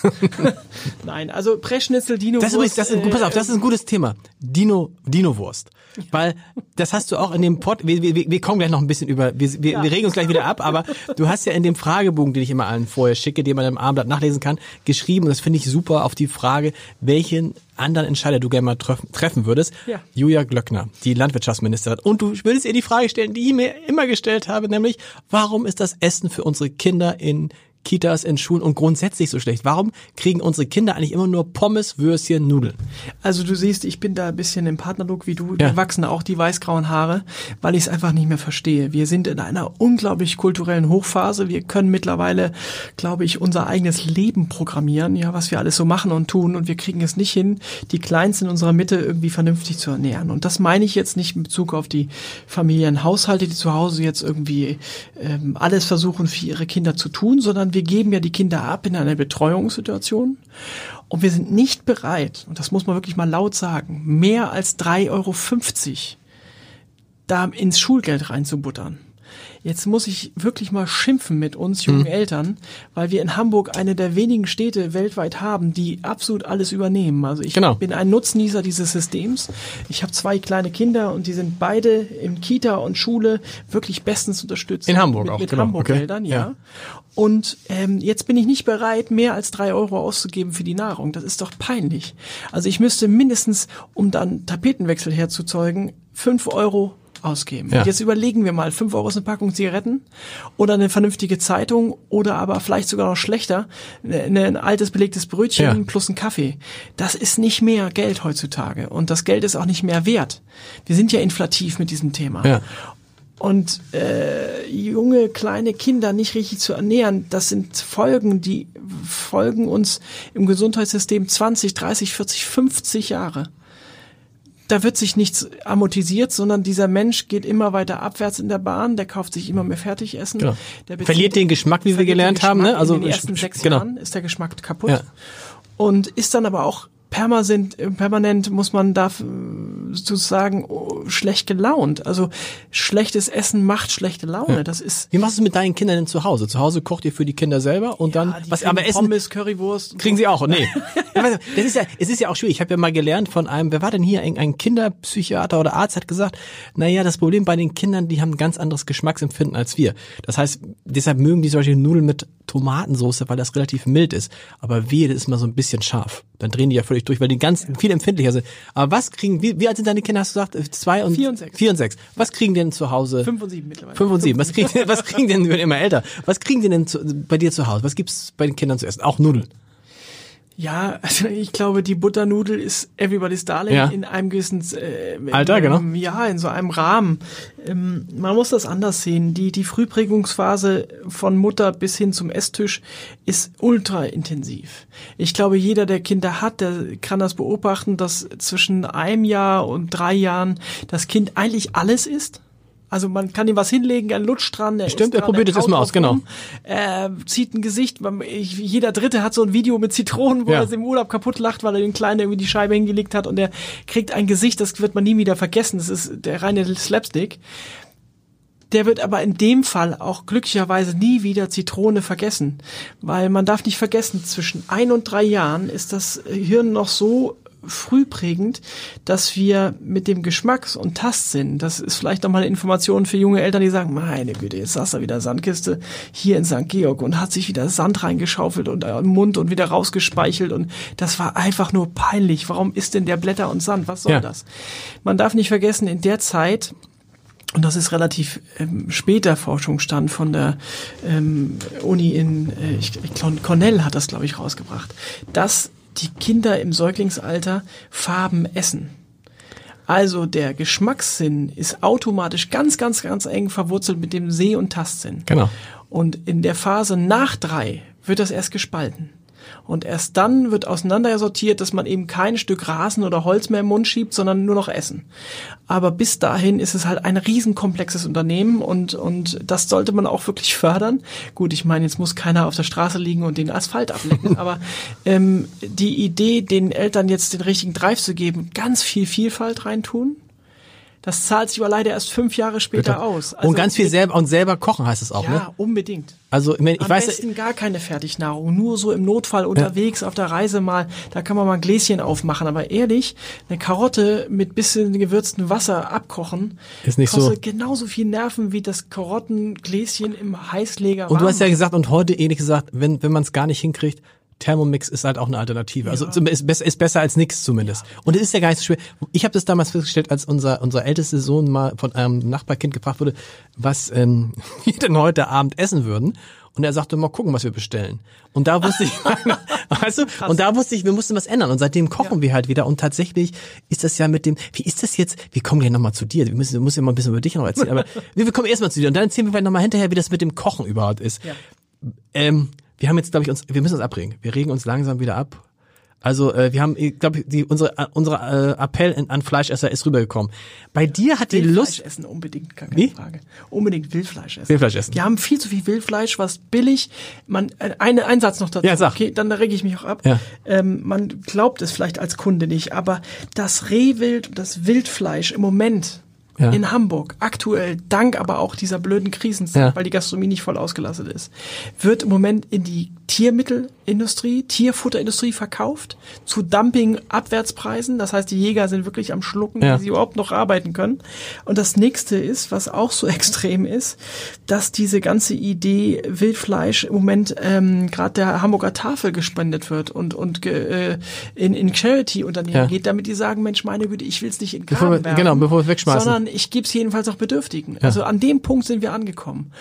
Nein, also Preschnitzel, Dino-Wurst. Das ist, das ist, pass auf, das ist ein gutes Thema. Dino, Dino-Wurst. Weil das hast du auch in dem Pod, wir, wir, wir kommen gleich noch ein bisschen über, wir, wir, ja. wir regen uns gleich wieder ab, aber du hast ja in dem Fragebogen, den ich immer allen vorher schicke, den man im Abendblatt nachlesen kann, geschrieben, und das finde ich super, auf die Frage, welchen anderen Entscheider du gerne mal treffen, treffen würdest. Ja. Julia Glöckner, die Landwirtschaftsministerin. Und du würdest ihr die Frage stellen, die ich mir immer gestellt habe, nämlich, warum ist das Essen für unsere Kinder in Kitas, in Schulen und grundsätzlich so schlecht? Warum kriegen unsere Kinder eigentlich immer nur Pommes, Würstchen, Nudeln? Also du siehst, ich bin da ein bisschen im Partnerlook wie du. Ja. Wachsen auch die weißgrauen Haare, weil ich es einfach nicht mehr verstehe. Wir sind in einer unglaublich kulturellen Hochphase. Wir können mittlerweile, glaube ich, unser eigenes Leben programmieren, ja, was wir alles so machen und tun. Und wir kriegen es nicht hin, die Kleinsten in unserer Mitte irgendwie vernünftig zu ernähren. Und das meine ich jetzt nicht in Bezug auf die Familienhaushalte, die zu Hause jetzt irgendwie ähm, alles versuchen für ihre Kinder zu tun, sondern wir geben ja die Kinder ab in einer Betreuungssituation und wir sind nicht bereit, und das muss man wirklich mal laut sagen, mehr als 3,50 Euro da ins Schulgeld reinzubuttern. Jetzt muss ich wirklich mal schimpfen mit uns jungen mhm. Eltern, weil wir in Hamburg eine der wenigen Städte weltweit haben, die absolut alles übernehmen. Also ich genau. bin ein Nutznießer dieses Systems. Ich habe zwei kleine Kinder und die sind beide in Kita und Schule wirklich bestens unterstützt. In Hamburg mit, auch, mit genau. Hamburg-Geldern, okay. ja. ja. Und ähm, jetzt bin ich nicht bereit, mehr als drei Euro auszugeben für die Nahrung. Das ist doch peinlich. Also ich müsste mindestens, um dann Tapetenwechsel herzuzeugen, fünf Euro ausgeben. Ja. Jetzt überlegen wir mal, fünf Euro ist eine Packung Zigaretten oder eine vernünftige Zeitung oder aber vielleicht sogar noch schlechter, ein altes belegtes Brötchen ja. plus ein Kaffee. Das ist nicht mehr Geld heutzutage und das Geld ist auch nicht mehr wert. Wir sind ja inflativ mit diesem Thema. Ja. Und äh, junge, kleine Kinder nicht richtig zu ernähren, das sind Folgen, die folgen uns im Gesundheitssystem 20, 30, 40, 50 Jahre da wird sich nichts amortisiert, sondern dieser Mensch geht immer weiter abwärts in der Bahn, der kauft sich immer mehr Fertigessen. Genau. Der verliert den Geschmack, wie wir gelernt haben. Ne? Also in den ersten sechs genau. Jahren ist der Geschmack kaputt. Ja. Und ist dann aber auch permanent, permanent muss man da sozusagen oh, schlecht gelaunt. Also schlechtes Essen macht schlechte Laune. Ja. Das ist. Wie machst du es mit deinen Kindern denn zu Hause? Zu Hause kocht ihr für die Kinder selber und ja, dann was aber Essen Pommes, Currywurst kriegen sie auch. Nee. das ist ja es ist ja auch schwierig. Ich habe ja mal gelernt von einem, wer war denn hier ein, ein Kinderpsychiater oder Arzt hat gesagt, naja, das Problem bei den Kindern, die haben ein ganz anderes Geschmacksempfinden als wir. Das heißt, deshalb mögen die solche Nudeln mit Tomatensauce, weil das relativ mild ist. Aber wir, das ist immer so ein bisschen scharf. Dann drehen die ja völlig durch, weil die ganz viel empfindlicher sind. Aber was kriegen, wie, wie alt sind deine Kinder, hast du gesagt? Zwei und? Vier und sechs. Vier und sechs. Was kriegen denn zu Hause? Fünf und sieben mittlerweile. Fünf und sieben. Was kriegen, was kriegen denn, die werden immer älter. Was kriegen die denn zu, bei dir zu Hause? Was gibt's bei den Kindern zu essen? Auch Nudeln. Ja, also ich glaube, die Butternudel ist Everybody's Darling ja. in einem gewissen äh, Alter, genau. Ja, in so einem Rahmen. Ähm, man muss das anders sehen. Die die Frühprägungsphase von Mutter bis hin zum Esstisch ist ultra intensiv. Ich glaube, jeder, der Kinder hat, der kann das beobachten, dass zwischen einem Jahr und drei Jahren das Kind eigentlich alles ist also man kann ihm was hinlegen, ein Lutsch dran. Er Stimmt, er dran, probiert es erstmal aus, genau. Er zieht ein Gesicht, jeder Dritte hat so ein Video mit Zitronen, wo ja. er im Urlaub kaputt lacht, weil er den Kleinen irgendwie die Scheibe hingelegt hat und er kriegt ein Gesicht, das wird man nie wieder vergessen. Das ist der reine Slapstick. Der wird aber in dem Fall auch glücklicherweise nie wieder Zitrone vergessen, weil man darf nicht vergessen, zwischen ein und drei Jahren ist das Hirn noch so frühprägend, dass wir mit dem Geschmacks- und Tastsinn, das ist vielleicht nochmal eine Information für junge Eltern, die sagen, meine Güte, jetzt saß da wieder Sandkiste hier in St. Georg und hat sich wieder Sand reingeschaufelt und äh, im Mund und wieder rausgespeichelt und das war einfach nur peinlich. Warum ist denn der Blätter und Sand? Was soll ja. das? Man darf nicht vergessen, in der Zeit und das ist relativ ähm, später Forschungsstand von der ähm, Uni in äh, ich, Cornell hat das glaube ich rausgebracht, dass die Kinder im Säuglingsalter Farben essen. Also der Geschmackssinn ist automatisch ganz, ganz, ganz eng verwurzelt mit dem Seh- und Tastsinn. Genau. Und in der Phase nach drei wird das erst gespalten. Und erst dann wird auseinander sortiert, dass man eben kein Stück Rasen oder Holz mehr im Mund schiebt, sondern nur noch Essen. Aber bis dahin ist es halt ein riesenkomplexes Unternehmen und, und das sollte man auch wirklich fördern. Gut, ich meine, jetzt muss keiner auf der Straße liegen und den Asphalt ablecken, aber ähm, die Idee, den Eltern jetzt den richtigen Drive zu geben, ganz viel Vielfalt reintun, das zahlt sich aber leider erst fünf Jahre später aus. und ganz viel selber und selber kochen heißt es auch, ja, ne? unbedingt. Also ich, mein, ich Am weiß, besten gar keine Fertignahrung, nur so im Notfall unterwegs auf der Reise mal, da kann man mal ein Gläschen aufmachen. Aber ehrlich, eine Karotte mit bisschen gewürztem Wasser abkochen, Ist nicht so. kostet genauso viel Nerven wie das Karottengläschen im Heißleger. und du hast ja gesagt und heute ähnlich gesagt, wenn wenn man es gar nicht hinkriegt, Thermomix ist halt auch eine Alternative. Also zum- ist, besser- ist besser als nichts zumindest. Und es ist ja gar nicht so schwer. Ich habe das damals festgestellt, als unser unser ältester Sohn mal von einem Nachbarkind gefragt wurde, was ähm, wir denn heute Abend essen würden. Und er sagte, mal gucken, was wir bestellen. Und da wusste ich, weißt du, und da wusste ich, wir mussten was ändern. Und seitdem kochen wir halt wieder. Und tatsächlich ist das ja mit dem, wie ist das jetzt? Wir kommen gleich nochmal zu dir. Wir müssen, wir müssen ja mal ein bisschen über dich noch erzählen. Aber wir wir kommen erstmal zu dir. Und dann erzählen wir vielleicht nochmal hinterher, wie das mit dem Kochen überhaupt ist. Ja. Ähm, wir haben jetzt, glaube ich, uns, wir müssen uns abregen. Wir regen uns langsam wieder ab. Also äh, wir haben, ich glaube, die unsere äh, unsere äh, Appell in, an Fleischesser ist rübergekommen. Bei dir hat die Lust. essen unbedingt, gar keine Wie? Frage. Unbedingt Wildfleisch essen. Wildfleisch essen. Wir haben viel zu viel Wildfleisch, was billig. Man, äh, eine, ein Satz noch dazu. Ja, sag. Okay, dann rege ich mich auch ab. Ja. Ähm, man glaubt es vielleicht als Kunde nicht, aber das Rehwild und das Wildfleisch im Moment Ja. in Hamburg, aktuell, dank aber auch dieser blöden Krisenzeit, Ja. weil die Gastronomie nicht voll ausgelastet ist, wird im Moment in die Tiermittelindustrie, Tierfutterindustrie verkauft, zu Dumping-Abwärtspreisen. Das heißt, die Jäger sind wirklich am Schlucken, Ja. wie sie überhaupt noch arbeiten können. Und das nächste ist, was auch so extrem ist, dass diese ganze Idee Wildfleisch im Moment ähm, gerade der Hamburger Tafel gespendet wird und, und ge, äh, in, in Charity-Unternehmen geht, damit die sagen, Mensch, meine Güte, ich will es nicht in den Bevor wir- Graben werfen, genau, bevor wir es wegschmeißen. Sondern ich gebe es jedenfalls auch Bedürftigen. Also an dem Punkt sind wir angekommen.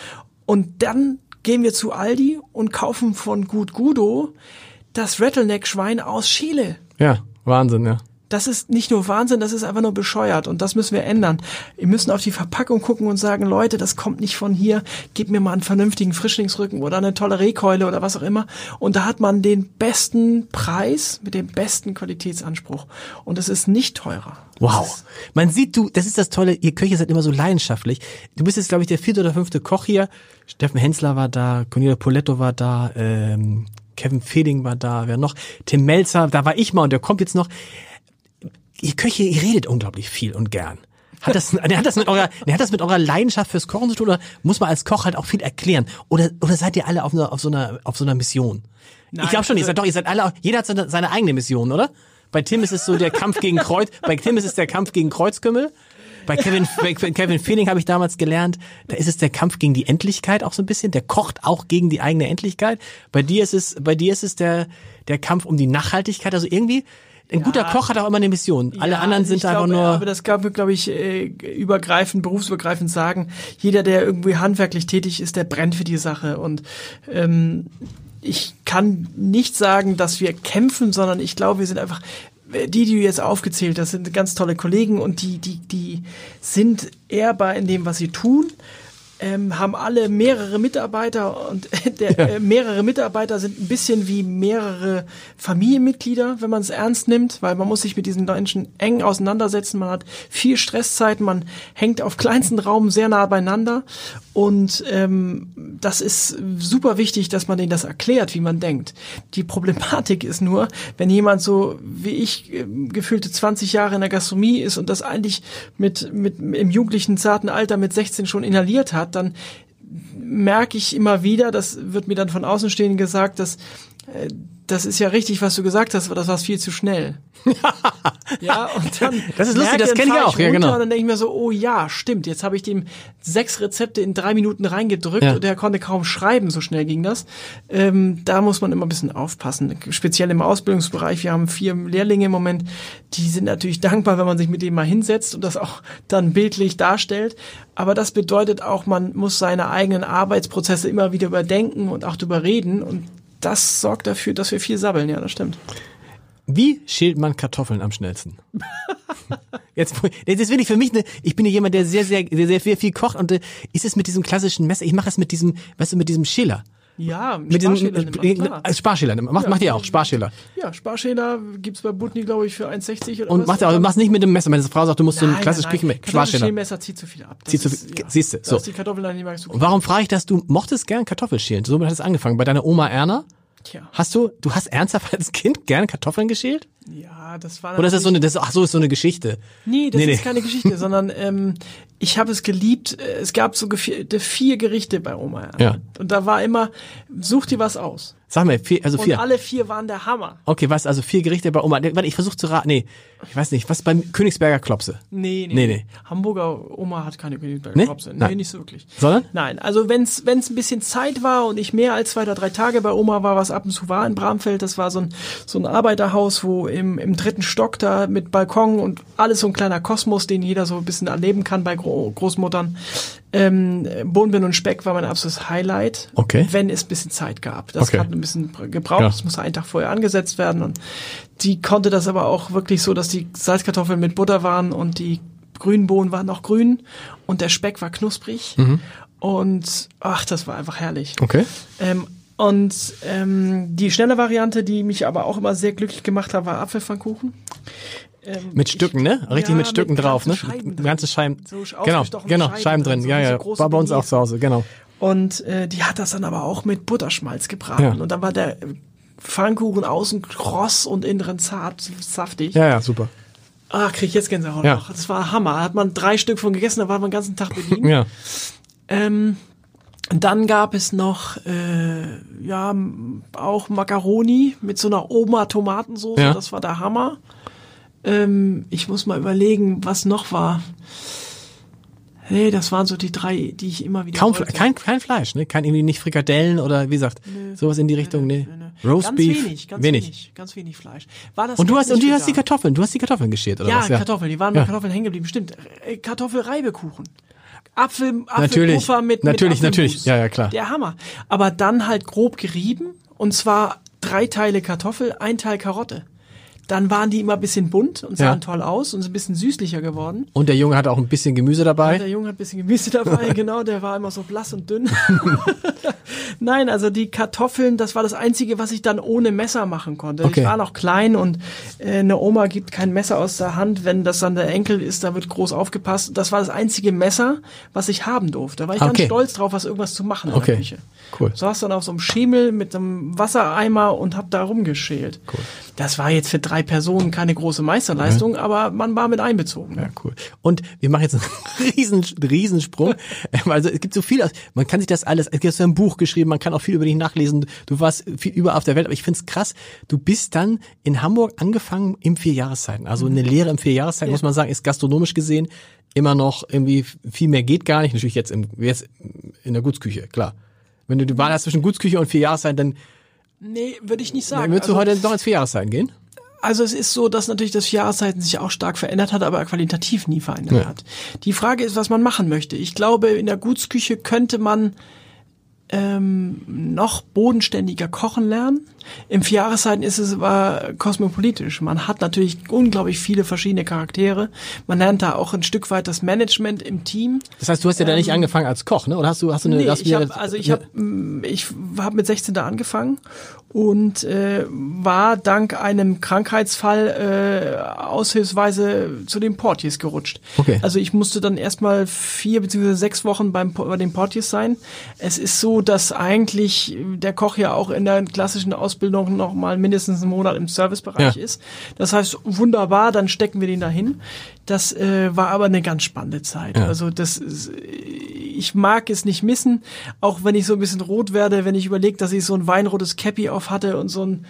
Und dann gehen wir zu Aldi und kaufen von Gut Gudo das Rattleneck-Schwein aus Chile. Ja, Wahnsinn, ja. Das ist nicht nur Wahnsinn, das ist einfach nur bescheuert und das müssen wir ändern. Wir müssen auf die Verpackung gucken und sagen, Leute, das kommt nicht von hier, gib mir mal einen vernünftigen Frischlingsrücken oder eine tolle Rehkeule oder was auch immer. Und da hat man den besten Preis mit dem besten Qualitätsanspruch. Und es ist nicht teurer. Wow. Man sieht du, das ist das Tolle, ihr Köche seid immer so leidenschaftlich. Du bist jetzt, glaube ich, der vierte oder fünfte Koch hier. Steffen Hensler war da, Cornelia Poletto war da, ähm, Kevin Feding war da, wer noch? Tim Melzer, da war ich mal und der kommt jetzt noch. Ihr Köche, ihr redet unglaublich viel und gern. Hat das, hat das mit eurer, hat das mit eurer Leidenschaft fürs Kochen zu tun oder muss man als Koch halt auch viel erklären? Oder, oder seid ihr alle auf, einer, auf so einer, auf so einer Mission? Nein, ich glaube schon, ihr also- seid doch, ihr seid alle, jeder hat seine, seine eigene Mission, oder? Bei Tim ist es so der Kampf gegen Kreuz, bei Tim ist es der Kampf gegen Kreuzkümmel. Bei Kevin, bei Kevin Feening habe ich damals gelernt, da ist es der Kampf gegen die Endlichkeit auch so ein bisschen. Der kocht auch gegen die eigene Endlichkeit. Bei dir ist es, bei dir ist es der, der Kampf um die Nachhaltigkeit. Also irgendwie, ein guter Koch hat auch immer eine Mission. Alle Ja, anderen also sind einfach glaube, nur. Aber das kann man, glaube ich, äh, übergreifend, berufsübergreifend sagen. Jeder, der irgendwie handwerklich tätig ist, der brennt für die Sache. Und ähm, ich kann nicht sagen, dass wir kämpfen, sondern ich glaube, wir sind einfach die, die du jetzt aufgezählt hast, sind ganz tolle Kollegen und die, die, die sind ehrbar in dem, was sie tun. Ähm, haben alle mehrere Mitarbeiter und der, äh, mehrere Mitarbeiter sind ein bisschen wie mehrere Familienmitglieder, wenn man es ernst nimmt, weil man muss sich mit diesen Menschen eng auseinandersetzen. Man hat viel Stresszeit, man hängt auf kleinsten Raum sehr nah beieinander und ähm, das ist super wichtig, dass man denen das erklärt, wie man denkt. Die Problematik ist nur, wenn jemand so wie ich äh, gefühlte 20 Jahre in der Gastronomie ist und das eigentlich mit, mit im jugendlichen zarten Alter mit 16 schon inhaliert hat, dann merke ich immer wieder, das wird mir dann von Außenstehenden gesagt, dass äh, das ist ja richtig, was du gesagt hast, aber das war viel zu schnell. ja, und dann. Das ist lustig, merke, das dann kenn ich auch, ja, runter genau. Und dann denke ich mir so, oh ja, stimmt, jetzt habe ich dem sechs Rezepte in drei Minuten reingedrückt Ja. und der konnte kaum schreiben, so schnell ging das. Ähm, da muss man immer ein bisschen aufpassen. Speziell im Ausbildungsbereich, wir haben vier Lehrlinge im Moment, die sind natürlich dankbar, wenn man sich mit denen mal hinsetzt und das auch dann bildlich darstellt. Aber das bedeutet auch, man muss seine eigenen Arbeitsprozesse immer wieder überdenken und auch drüber reden und das sorgt dafür, dass wir viel sabbeln, ja, das stimmt. Wie schält man Kartoffeln am schnellsten? Jetzt, das ist wirklich für mich eine, ich bin ja jemand, der sehr, sehr, sehr, sehr viel kocht und äh, ist es mit diesem klassischen Messer, ich mache es mit diesem, weißt du, mit diesem Schäler. Ja, Mit den Sparschäler nimmt man, äh, Sparschäler, macht, Ja, macht ihr auch, Sparschäler. Ja, Sparschäler gibt's bei Butni, glaube ich, für 1,60 oder Und was. macht ihr auch, du machst nicht mit dem Messer, meine Frau sagt, du musst so ein Nein, klassisches nein, nein. Küchenmesser. Kartoffelschälmesser zieht zu viel ab. Das Zieht zu viel- siehste, da so. ist die Kartoffel dann nicht so Und warum frage ich das? Du mochtest gern Kartoffelschälen. So hat es angefangen. Bei deiner Oma Erna? Tja. Hast du, du hast ernsthaft als Kind gern Kartoffeln geschält? Ja, das war Oder ist das so eine, das, ach so, ist so eine Geschichte? Nee, das Nee, nee. ist keine Geschichte, sondern ähm, ich habe es geliebt. Äh, Es gab so vier Gerichte bei Oma. Ja. Und da war immer, such dir was aus. Sag mal, vier, also Und vier. alle vier waren der Hammer. Okay, was, also vier Gerichte bei Oma. Warte, ich versuche zu raten. Nee, ich weiß nicht. Was beim Königsberger Klopse? Nee, nee, Nee, nee. Hamburger Oma hat keine Königsberger Nee? Klopse. Nee, Nein. nicht so wirklich. Sondern? Nein, also wenn's wenn's ein bisschen Zeit war und ich mehr als zwei oder drei Tage bei Oma war, was ab und zu war in Bramfeld, das war so ein so ein Arbeiterhaus, wo im im dritten Stock da mit Balkon und alles so ein kleiner Kosmos, den jeder so ein bisschen erleben kann bei Gro Großmuttern. Ähm, Bohnenbinden und Speck war mein absolutes Highlight, Okay. wenn es ein bisschen Zeit gab. Das Okay. hat ein bisschen gebraucht, Ja. das musste einen Tag vorher angesetzt werden und die konnte das aber auch wirklich so, dass die Salzkartoffeln mit Butter waren und die grünen Bohnen waren noch grün und der Speck war knusprig. Und ach, das war einfach herrlich. Okay. Ähm, und ähm, die schnelle Variante, die mich aber auch immer sehr glücklich gemacht hat, war Apfelpfannkuchen. Ähm, Mit Stücken, ich- ne? Richtig ja, mit Stücken drauf, ne? Scheiben. Ganze Scheiben. So genau, genau, Scheiben Scheiben drin, so ja, ja. War bei uns auch zu Hause, genau. Und äh, die hat das dann aber auch mit Butterschmalz gebraten. Ja. Und dann war der Pfannkuchen außen kross und innen drin zart, saftig. Ja, ja, super. Ah, krieg ich jetzt Gänsehaut Ja. noch. Das war Hammer. Hat man drei Stück von gegessen, da war man den ganzen Tag bedient. Ja. Ähm, dann gab es noch, äh, ja, auch Macaroni mit so einer Oma-Tomatensauce. Ja. Das war der Hammer. Ähm, ich muss mal überlegen, was noch war. Nee, das waren so die drei, die ich immer wieder Kaum, wollte. kein, kein Fleisch, ne? Kein irgendwie nicht Frikadellen oder wie gesagt, sowas in die Richtung, ne? Roast ganz Beef. wenig, ganz wenig. ganz wenig Fleisch. War das Und du hast, und du hast die? Kartoffeln, du hast die Kartoffeln geschält, oder Ja, was? Kartoffeln, die waren Ja. mit Kartoffeln hängen geblieben, stimmt. Äh, Kartoffelreibekuchen. Apfel, Natürlich, Apfelpuffer mit, natürlich, mit natürlich. Ja, ja, klar. Der Hammer. Aber dann halt grob gerieben und zwar drei Teile Kartoffel, ein Teil Karotte. Dann waren die immer ein bisschen bunt und sahen Ja. toll aus und sind ein bisschen süßlicher geworden. Und der Junge hatte auch ein bisschen Gemüse dabei. Der Junge hat ein bisschen Gemüse dabei, genau, der war immer so blass und dünn. Nein, also die Kartoffeln, das war das Einzige, was ich dann ohne Messer machen konnte. Okay. Ich war noch klein und äh, eine Oma gibt kein Messer aus der Hand, wenn das dann der Enkel ist, da wird groß aufgepasst. Das war das einzige Messer, was ich haben durfte. Da war ich Okay. ganz stolz drauf, was irgendwas zu machen in Okay. der Küche. Cool. Saß dann auf so einem Schemel mit einem Wassereimer und hab da rumgeschält. Cool. Das war jetzt für drei Personen keine große Meisterleistung, aber man war mit einbezogen. Ja, cool. Und wir machen jetzt einen riesen, Riesensprung. Also es gibt so viel, aus- man kann sich das alles, es gibt so ein Buch geschrieben, man kann auch viel über dich nachlesen. Du warst viel überall auf der Welt, aber ich find's krass. Du bist dann in Hamburg angefangen im Vierjahreszeiten. Also eine Lehre im Vierjahreszeiten, muss man sagen, ist gastronomisch gesehen immer noch irgendwie viel mehr geht gar nicht. Natürlich jetzt, im, jetzt in der Gutsküche, klar. Wenn du die Wahl hast zwischen Gutsküche und Vierjahreszeiten, dann, Nee, würde ich nicht dann sagen. würdest du Also- heute noch ins Vierjahreszeiten gehen? Also es ist so, dass natürlich das Jahreszeiten sich auch stark verändert hat, aber qualitativ nie verändert Ja. hat. Die Frage ist, was man machen möchte. Ich glaube, in der Gutsküche könnte man ähm, noch bodenständiger kochen lernen. Im Vierjahreszeiten ist es aber kosmopolitisch. Man hat natürlich unglaublich viele verschiedene Charaktere. Man lernt da auch ein Stück weit das Management im Team. Das heißt, du hast ja da nicht angefangen als Koch, ne? Oder hast du, hast du eine, Ähm, Nee, hast ich hab, also ich habe ich hab mit 16 da angefangen und äh, war dank einem Krankheitsfall äh, aushilfsweise zu den Portiers gerutscht. Okay. Also ich musste dann erstmal vier beziehungsweise sechs Wochen beim bei den Portiers sein. Es ist so, dass eigentlich der Koch ja auch in der klassischen Ausbildung noch mal mindestens einen Monat im Servicebereich Ja. ist. Das heißt, wunderbar, dann stecken wir den dahin. Das äh, war aber eine ganz spannende Zeit. Ja. Also das ist, ich mag es nicht missen, auch wenn ich so ein bisschen rot werde, wenn ich überlege, dass ich so ein weinrotes Cappy auf hatte und so ein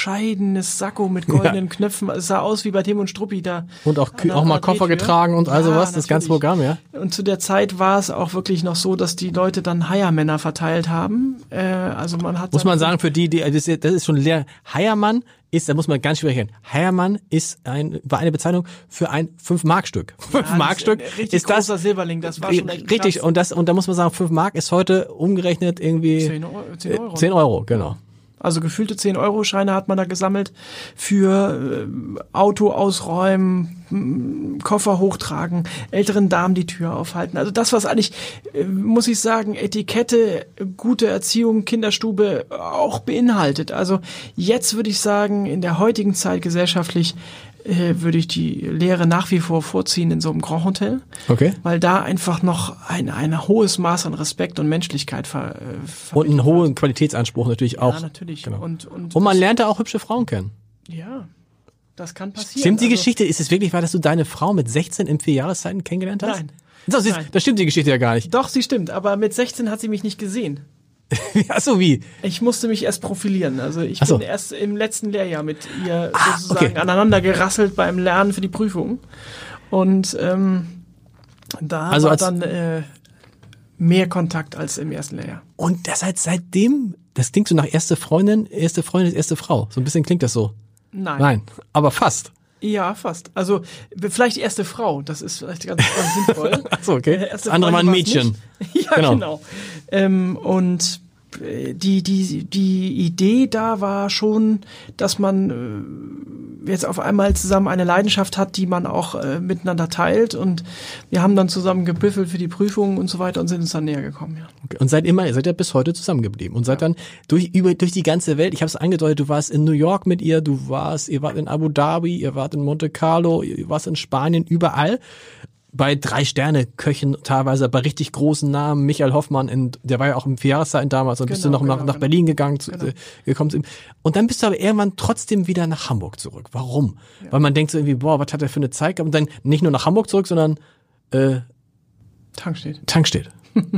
bescheidenes Sakko mit goldenen Knöpfen. Es sah aus wie bei Tim und Struppi da. Und auch, auch mal Koffer getragen und all Ja, sowas, das ganze. Programm, ja? Und zu der Zeit war es auch wirklich noch so, dass die Leute dann Heiermänner verteilt haben. Äh, also man hat Muss man sagen, für die, die, das ist, schon leer. Heiermann ist, da muss man ganz schwierig erkennen. Heiermann ist ein, war eine Bezeichnung für ein 5-Mark-Stück. Ja, das 5-Mark-Stück ist ist das, Silberling, das war schon richtig, krass. und das, und da muss man sagen, 5 Mark ist heute umgerechnet irgendwie 10 Euro. 10 Euro. 10 Euro, genau. Also gefühlte 10-Euro-Scheine hat man da gesammelt für äh, Auto ausräumen, m, Koffer hochtragen, älteren Damen die Tür aufhalten. Also das, was eigentlich, äh, muss ich sagen, Etikette, gute Erziehung, Kinderstube auch beinhaltet. Also jetzt würde ich sagen, in der heutigen Zeit gesellschaftlich würde ich die Lehre nach wie vor vorziehen in so einem Grand Hotel. Okay. Weil da einfach noch ein, ein hohes Maß an Respekt und Menschlichkeit ver, äh, Und einen hohen Qualitätsanspruch natürlich auch. Ja, natürlich. Genau. Und, und, Und man lernt da auch hübsche Frauen kennen. ja, das kann passieren. Stimmt die Also, Geschichte? Ist es wirklich wahr, dass du deine Frau mit 16 in vier Jahreszeiten kennengelernt hast? Nein. Das, ist, Nein. das stimmt die Geschichte ja gar nicht. Doch, sie stimmt, aber mit 16 hat sie mich nicht gesehen. Ach so, wie? Ich musste mich erst profilieren. Also ich so. bin erst im letzten Lehrjahr mit ihr Ah, sozusagen okay. aneinander gerasselt beim Lernen für die Prüfung. Und ähm, da Also war als- dann äh, mehr Kontakt als im ersten Lehrjahr. Und das heißt seitdem, das klingt so nach erste Freundin, erste Freundin, erste Frau. So ein bisschen klingt das so. Nein. Nein, aber fast. Ja, fast. Also vielleicht erste Frau, das ist vielleicht ganz, ganz sinnvoll. Ach so, okay. Äh, erste Das andere Freundin war ein Mädchen. Ja, Genau. genau. Ähm, und die, die, die Idee da war schon, dass man äh, jetzt auf einmal zusammen eine Leidenschaft hat, die man auch äh, miteinander teilt. Und wir haben dann zusammen gebüffelt für die Prüfungen und so weiter und sind uns dann näher gekommen. Ja. Okay. Und seid immer, ihr seid ja bis heute zusammengeblieben und seid dann durch über durch die ganze Welt. Ich habe es angedeutet, du warst in New York mit ihr, du warst, ihr wart in Abu Dhabi, ihr wart in Monte Carlo, ihr warst in Spanien, überall. Bei drei Sterne Köchen teilweise bei richtig großen Namen. Michael Hoffmann, in, der war ja auch im Vierjahreszeiten damals und bist du Genau, noch nach, genau, nach genau. Berlin gegangen, zu, äh, gekommen. zu- Und dann bist du aber irgendwann trotzdem wieder nach Hamburg zurück. Warum? Weil man denkt so irgendwie, boah, was hat er für eine Zeit gehabt? Und dann nicht nur nach Hamburg zurück, sondern äh, Tankstedt. Tankstedt.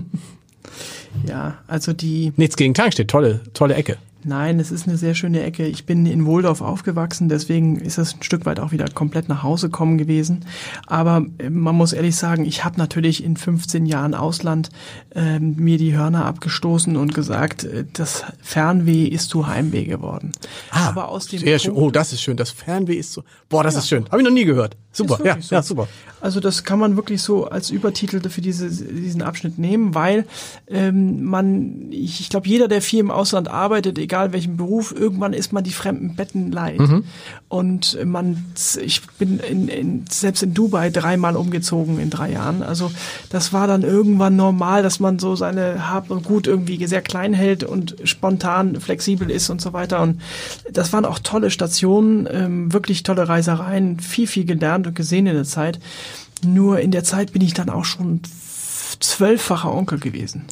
Ja, also die Nichts gegen Tankstedt, tolle, tolle Ecke. Nein, es ist eine sehr schöne Ecke. Ich bin in Wohldorf aufgewachsen, deswegen ist es ein Stück weit auch wieder komplett nach Hause kommen gewesen. Aber äh, man muss ehrlich sagen, ich habe natürlich in 15 Jahren Ausland ähm, mir die Hörner abgestoßen und gesagt, äh, das Fernweh ist zu Heimweh geworden. Aber aus dem Ah, sehr schön. Oh, das ist schön. Das Fernweh ist so. Boah, das ist schön. Habe ich noch nie gehört. Super. Ja, so. ja, super. Also das kann man wirklich so als Übertitel für diese, diesen Abschnitt nehmen, weil ähm, man, ich, ich glaube, jeder, der viel im Ausland arbeitet, egal welchen Beruf, irgendwann ist man die fremden Betten leid. Mhm. Und man, ich bin in, in, selbst in Dubai dreimal umgezogen in drei Jahren. Also das war dann irgendwann normal, dass man so seine Hab und Gut irgendwie sehr klein hält und spontan flexibel ist und so weiter. Und das waren auch tolle Stationen, ähm, wirklich tolle Reisereien, viel, viel gelernt und gesehen in der Zeit. Nur in der Zeit bin ich dann auch schon zwölffacher Onkel gewesen.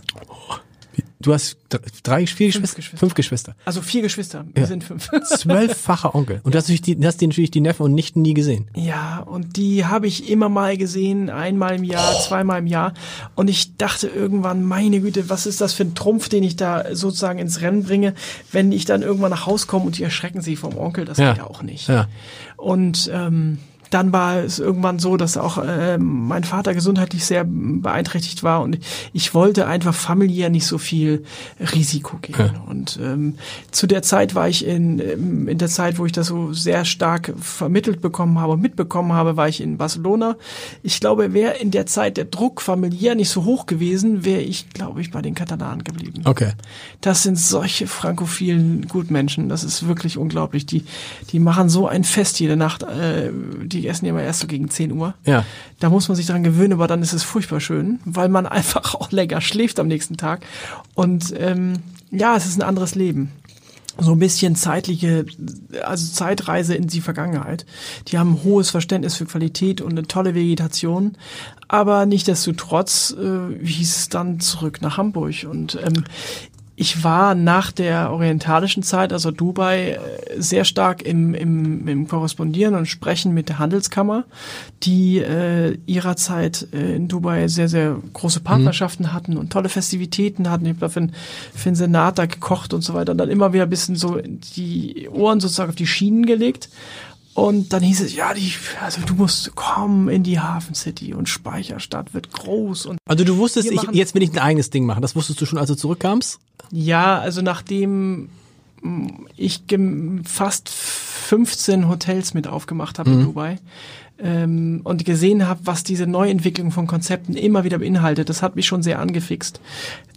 Du hast dr- drei, vier Geschwister, Geschwister. fünf Geschwister. Also vier Geschwister, wir Ja. sind fünf. Zwölffacher Onkel. Und du hast, natürlich die, du hast die natürlich die Neffen und Nichten nie gesehen. Ja, und die habe ich immer mal gesehen, einmal im Jahr, zweimal im Jahr. Und ich dachte irgendwann, meine Güte, was ist das für ein Trumpf, den ich da sozusagen ins Rennen bringe, wenn ich dann irgendwann nach Hause komme und die erschrecken sich vom Onkel, das Ja. geht ja auch nicht. Ja. Und ähm, dann war es irgendwann so, dass auch äh, mein Vater gesundheitlich sehr beeinträchtigt war und ich wollte einfach familiär nicht so viel Risiko gehen. Ja. Und ähm, zu der Zeit war ich in, ähm, in der Zeit, wo ich das so sehr stark vermittelt bekommen habe und mitbekommen habe, war ich in Barcelona. Ich glaube, wäre in der Zeit der Druck familiär nicht so hoch gewesen, wäre ich, glaube ich, bei den Katalanen geblieben. Okay. Das sind solche frankophilen Gutmenschen. Das ist wirklich unglaublich. Die, die machen so ein Fest jede Nacht. Äh, die essen ja immer erst so gegen 10 Uhr. Ja. Da muss man sich dran gewöhnen, aber dann ist es furchtbar schön, weil man einfach auch länger schläft am nächsten Tag. Und ähm, ja, es ist ein anderes Leben. So ein bisschen zeitliche, also Zeitreise in die Vergangenheit. Die haben ein hohes Verständnis für Qualität und eine tolle Vegetation. Aber nichtdestotrotz äh, hieß es dann zurück nach Hamburg. Und ähm, ich war nach der orientalischen Zeit, also Dubai, äh, sehr stark im, im, im Korrespondieren und Sprechen mit der Handelskammer, die äh, ihrer Zeit äh, in Dubai sehr, sehr große Partnerschaften hatten und tolle Festivitäten hatten. Ich habe da für, für einen Senat da gekocht und so weiter und dann immer wieder ein bisschen so die Ohren sozusagen auf die Schienen gelegt. Und dann hieß es, ja, die, also du musst kommen in die Hafen City und Speicherstadt wird groß und Also du wusstest, ich, jetzt will ich ein eigenes Ding machen. Das wusstest du schon, als du zurückkamst? Ja, also nachdem mm, ich fast 15 Hotels mit aufgemacht habe in Dubai, ähm, und gesehen habe, was diese Neuentwicklung von Konzepten immer wieder beinhaltet, das hat mich schon sehr angefixt.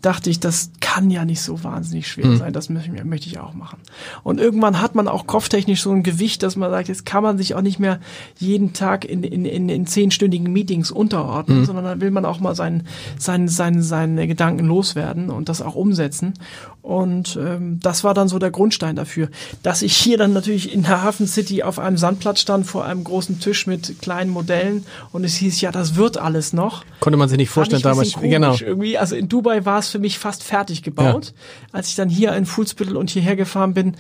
Dachte ich, das kann ja nicht so wahnsinnig schwer Mhm. sein, das möchte ich, auch machen. Und irgendwann hat man auch kopftechnisch so ein Gewicht, dass man sagt, jetzt kann man sich auch nicht mehr jeden Tag in, in, in, in zehnstündigen Meetings unterordnen, Mhm. sondern dann will man auch mal seinen, seinen, seinen, seine Gedanken loswerden und das auch umsetzen. Und ähm, das war dann so der Grundstein dafür, dass ich hier dann natürlich in der Hafen City auf einem Sandplatz stand vor einem großen Tisch mit kleinen Modellen und es hieß ja, das wird alles noch. Konnte man sich nicht vorstellen damals. Genau. Irgendwie, also in Dubai war es für mich fast fertig gebaut. Als ich dann hier in Fuhlsbüttel und hierher gefahren bin,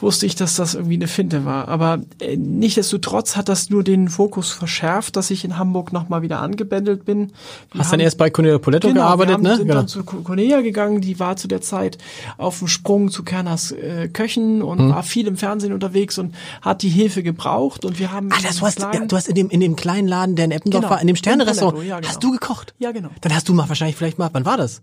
wusste ich, dass das irgendwie eine Finte war. Aber äh, nichtsdestotrotz hat das nur den Fokus verschärft, dass ich in Hamburg nochmal wieder angebändelt bin. Wir Hast dann haben- erst bei Cornelia Poletto Genau, gearbeitet, wir haben, ne? sind Genau. dann zu Co- Cornelia gegangen, die war zu der Zeit auf dem Sprung zu Kerners äh, Köchen und Mhm. war viel im Fernsehen unterwegs und hat die Hilfe gebraucht und wir haben Ah, das, du hast, ja, du hast in dem, in dem kleinen Laden, der in Eppendorf Genau, war, in dem Poletto, ja, genau. hast du gekocht? Ja, genau. Dann hast du mal wahrscheinlich vielleicht mal, wann war das?